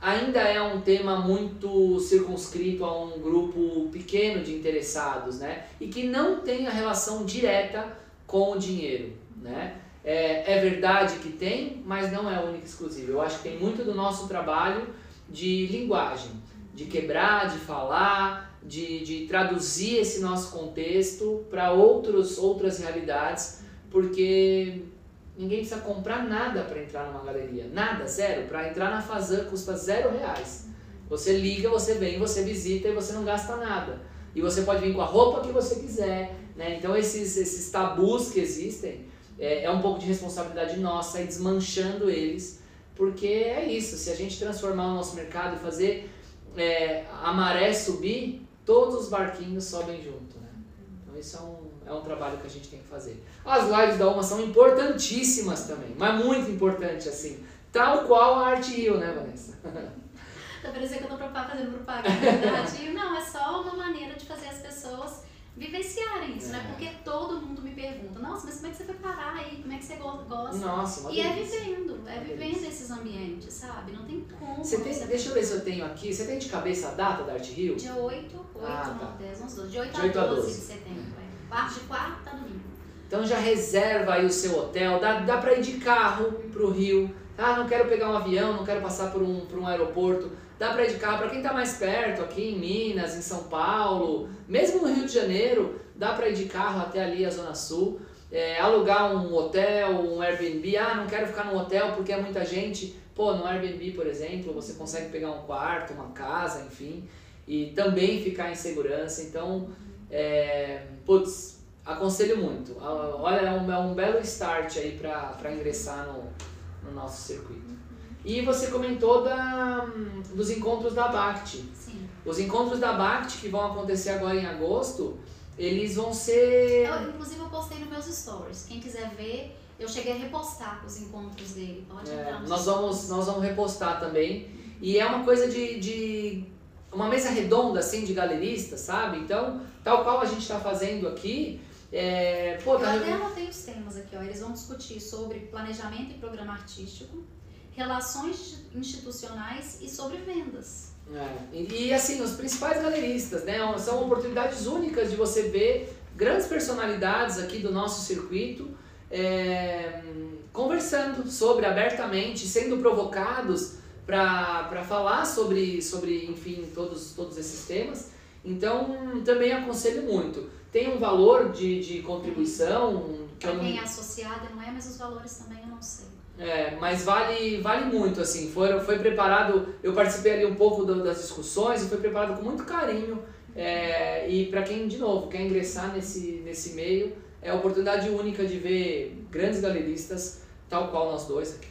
Ainda é um tema muito circunscrito a um grupo pequeno de interessados, né? E que não tem a relação direta com o dinheiro, né? É, é verdade que tem, mas não é única e exclusiva. Eu acho que tem muito do nosso trabalho de linguagem, de quebrar, de falar, de, de traduzir esse nosso contexto para outras realidades, porque ninguém precisa comprar nada para entrar numa galeria. Nada, zero. Para entrar na Fazan custa zero reais. Você liga, você vem, você visita e você não gasta nada. E você pode vir com a roupa que você quiser. Né? Então esses, esses tabus que existem é, é um pouco de responsabilidade nossa e desmanchando eles. Porque é isso, se a gente transformar o nosso mercado e fazer é, a maré subir, todos os barquinhos sobem junto. Né? Então isso é um, é um trabalho que a gente tem que fazer. As lives da UMA são importantíssimas também, mas muito importante assim. Tal qual a Arte Rio, né, Vanessa? Tá parecendo que eu tô fazendo propaganda da Arte Rio. Não, é só uma maneira de fazer as pessoas vivenciarem isso, né? é. né? Porque todo mundo me pergunta, nossa, mas como é que você foi parar aí? Como é que você gosta? Nossa, E é vivendo, é vivendo esses ambientes, sabe? Não tem como. Você tem, deixa eu ver se eu tenho aqui. Você tem de cabeça a data da Arte Rio? Dia 8, 8, ah, tá. 10, 11, 12. De 8, de 8 a 12, 12 de setembro. É. Parte de quarta a domingo. Então já reserva aí o seu hotel, dá, dá pra ir de carro pro Rio. Ah, não quero pegar um avião, não quero passar por um, por um aeroporto dá para ir de carro. Para quem está mais perto, aqui em Minas, em São Paulo, mesmo no Rio de Janeiro, dá para ir de carro até ali a Zona Sul. É, alugar um hotel, um Airbnb. Ah, não quero ficar num hotel porque é muita gente. Pô, no Airbnb, por exemplo, você consegue pegar um quarto, uma casa, enfim, e também ficar em segurança. Então, é, putz, aconselho muito. Olha, é um, é um belo start aí para ingressar no, no nosso circuito. E você comentou da, dos encontros da BACT. Sim. Os encontros da BACT que vão acontecer agora em agosto, eles vão ser. Eu, inclusive, eu postei nos meus stories. Quem quiser ver, eu cheguei a repostar os encontros dele. Pode é, entrar nós vamos Nós vamos repostar também. E é uma coisa de, de. Uma mesa redonda, assim, de galeristas, sabe? Então, tal qual a gente está fazendo aqui. É, pô, tá... Eu até anotei os temas aqui, ó. Eles vão discutir sobre planejamento e programa artístico relações institucionais e sobre vendas. É. E, e, assim, os principais galeristas, né? São oportunidades únicas de você ver grandes personalidades aqui do nosso circuito é, conversando sobre abertamente, sendo provocados para falar sobre, sobre, enfim, todos, todos esses temas. Então, também aconselho muito. Tem um valor de, de contribuição. Para quem é associada, não é, mas os valores também. É, mas vale, vale muito, assim, foi, foi preparado, eu participei ali um pouco do, das discussões e foi preparado com muito carinho, é, e para quem, de novo, quer ingressar nesse, nesse meio, é a oportunidade única de ver grandes galeristas, tal qual nós dois aqui,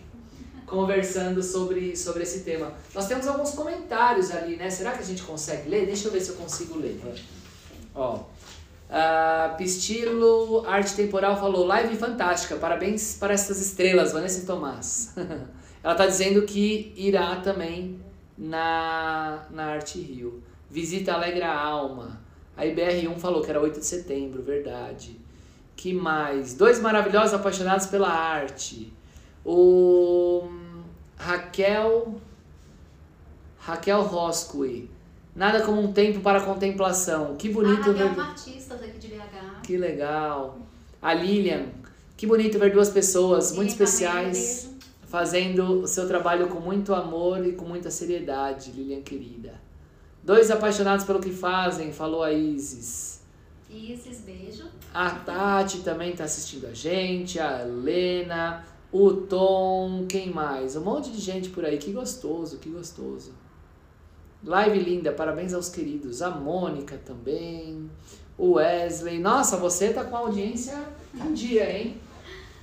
conversando sobre, sobre esse tema. Nós temos alguns comentários ali, né? Será que a gente consegue ler? Deixa eu ver se eu consigo ler. Ó, Uh, Pistilo Arte Temporal falou: live fantástica, parabéns para essas estrelas, Vanessa e Tomás. Ela está dizendo que irá também na, na Arte Rio. Visita Alegra a Alma. A IBR1 falou que era 8 de setembro, verdade. Que mais? Dois maravilhosos apaixonados pela arte. O Raquel Raquel Roscoe. Nada como um tempo para contemplação. Que bonito ah, ver. É uma artista daqui de BH. Que legal. A Lilian. Que bonito ver duas pessoas muito especiais fazendo o seu trabalho com muito amor e com muita seriedade, Lilian querida. Dois apaixonados pelo que fazem, falou a Isis. Isis, beijo. A Tati também está assistindo a gente, a Helena, o Tom, quem mais? Um monte de gente por aí, que gostoso, que gostoso. Live linda, parabéns aos queridos. A Mônica também. O Wesley. Nossa, você tá com a audiência em dia, hein?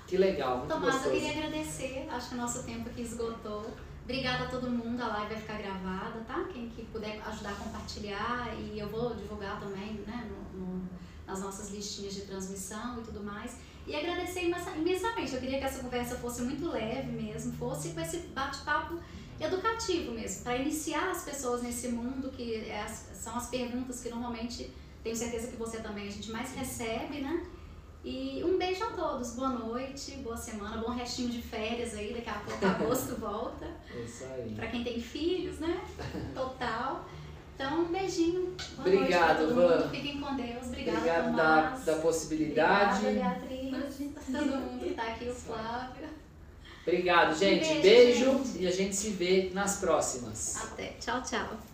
Que legal, muito Tomás, gostoso. eu queria agradecer. Acho que o nosso tempo aqui esgotou. Obrigada a todo mundo. A live vai ficar gravada, tá? Quem que puder ajudar a compartilhar. E eu vou divulgar também, né? No, no, nas nossas listinhas de transmissão e tudo mais. E agradecer imensamente. Eu queria que essa conversa fosse muito leve mesmo, fosse com esse bate-papo educativo mesmo, para iniciar as pessoas nesse mundo que é as, são as perguntas que normalmente tenho certeza que você também a gente mais recebe, né? E um beijo a todos, boa noite, boa semana, bom restinho de férias aí, daqui a pouco agosto volta. Isso aí. Pra quem tem filhos, né? Total. Então, um beijinho. Boa Obrigado, noite Van. mundo. Fiquem com Deus. Obrigada, Obrigado da, da possibilidade. Obrigada, Beatriz. Todo mundo que tá aqui, o Flávio. Obrigado, gente. Beijo, beijo, e a gente se vê nas próximas. Até. Tchau, tchau.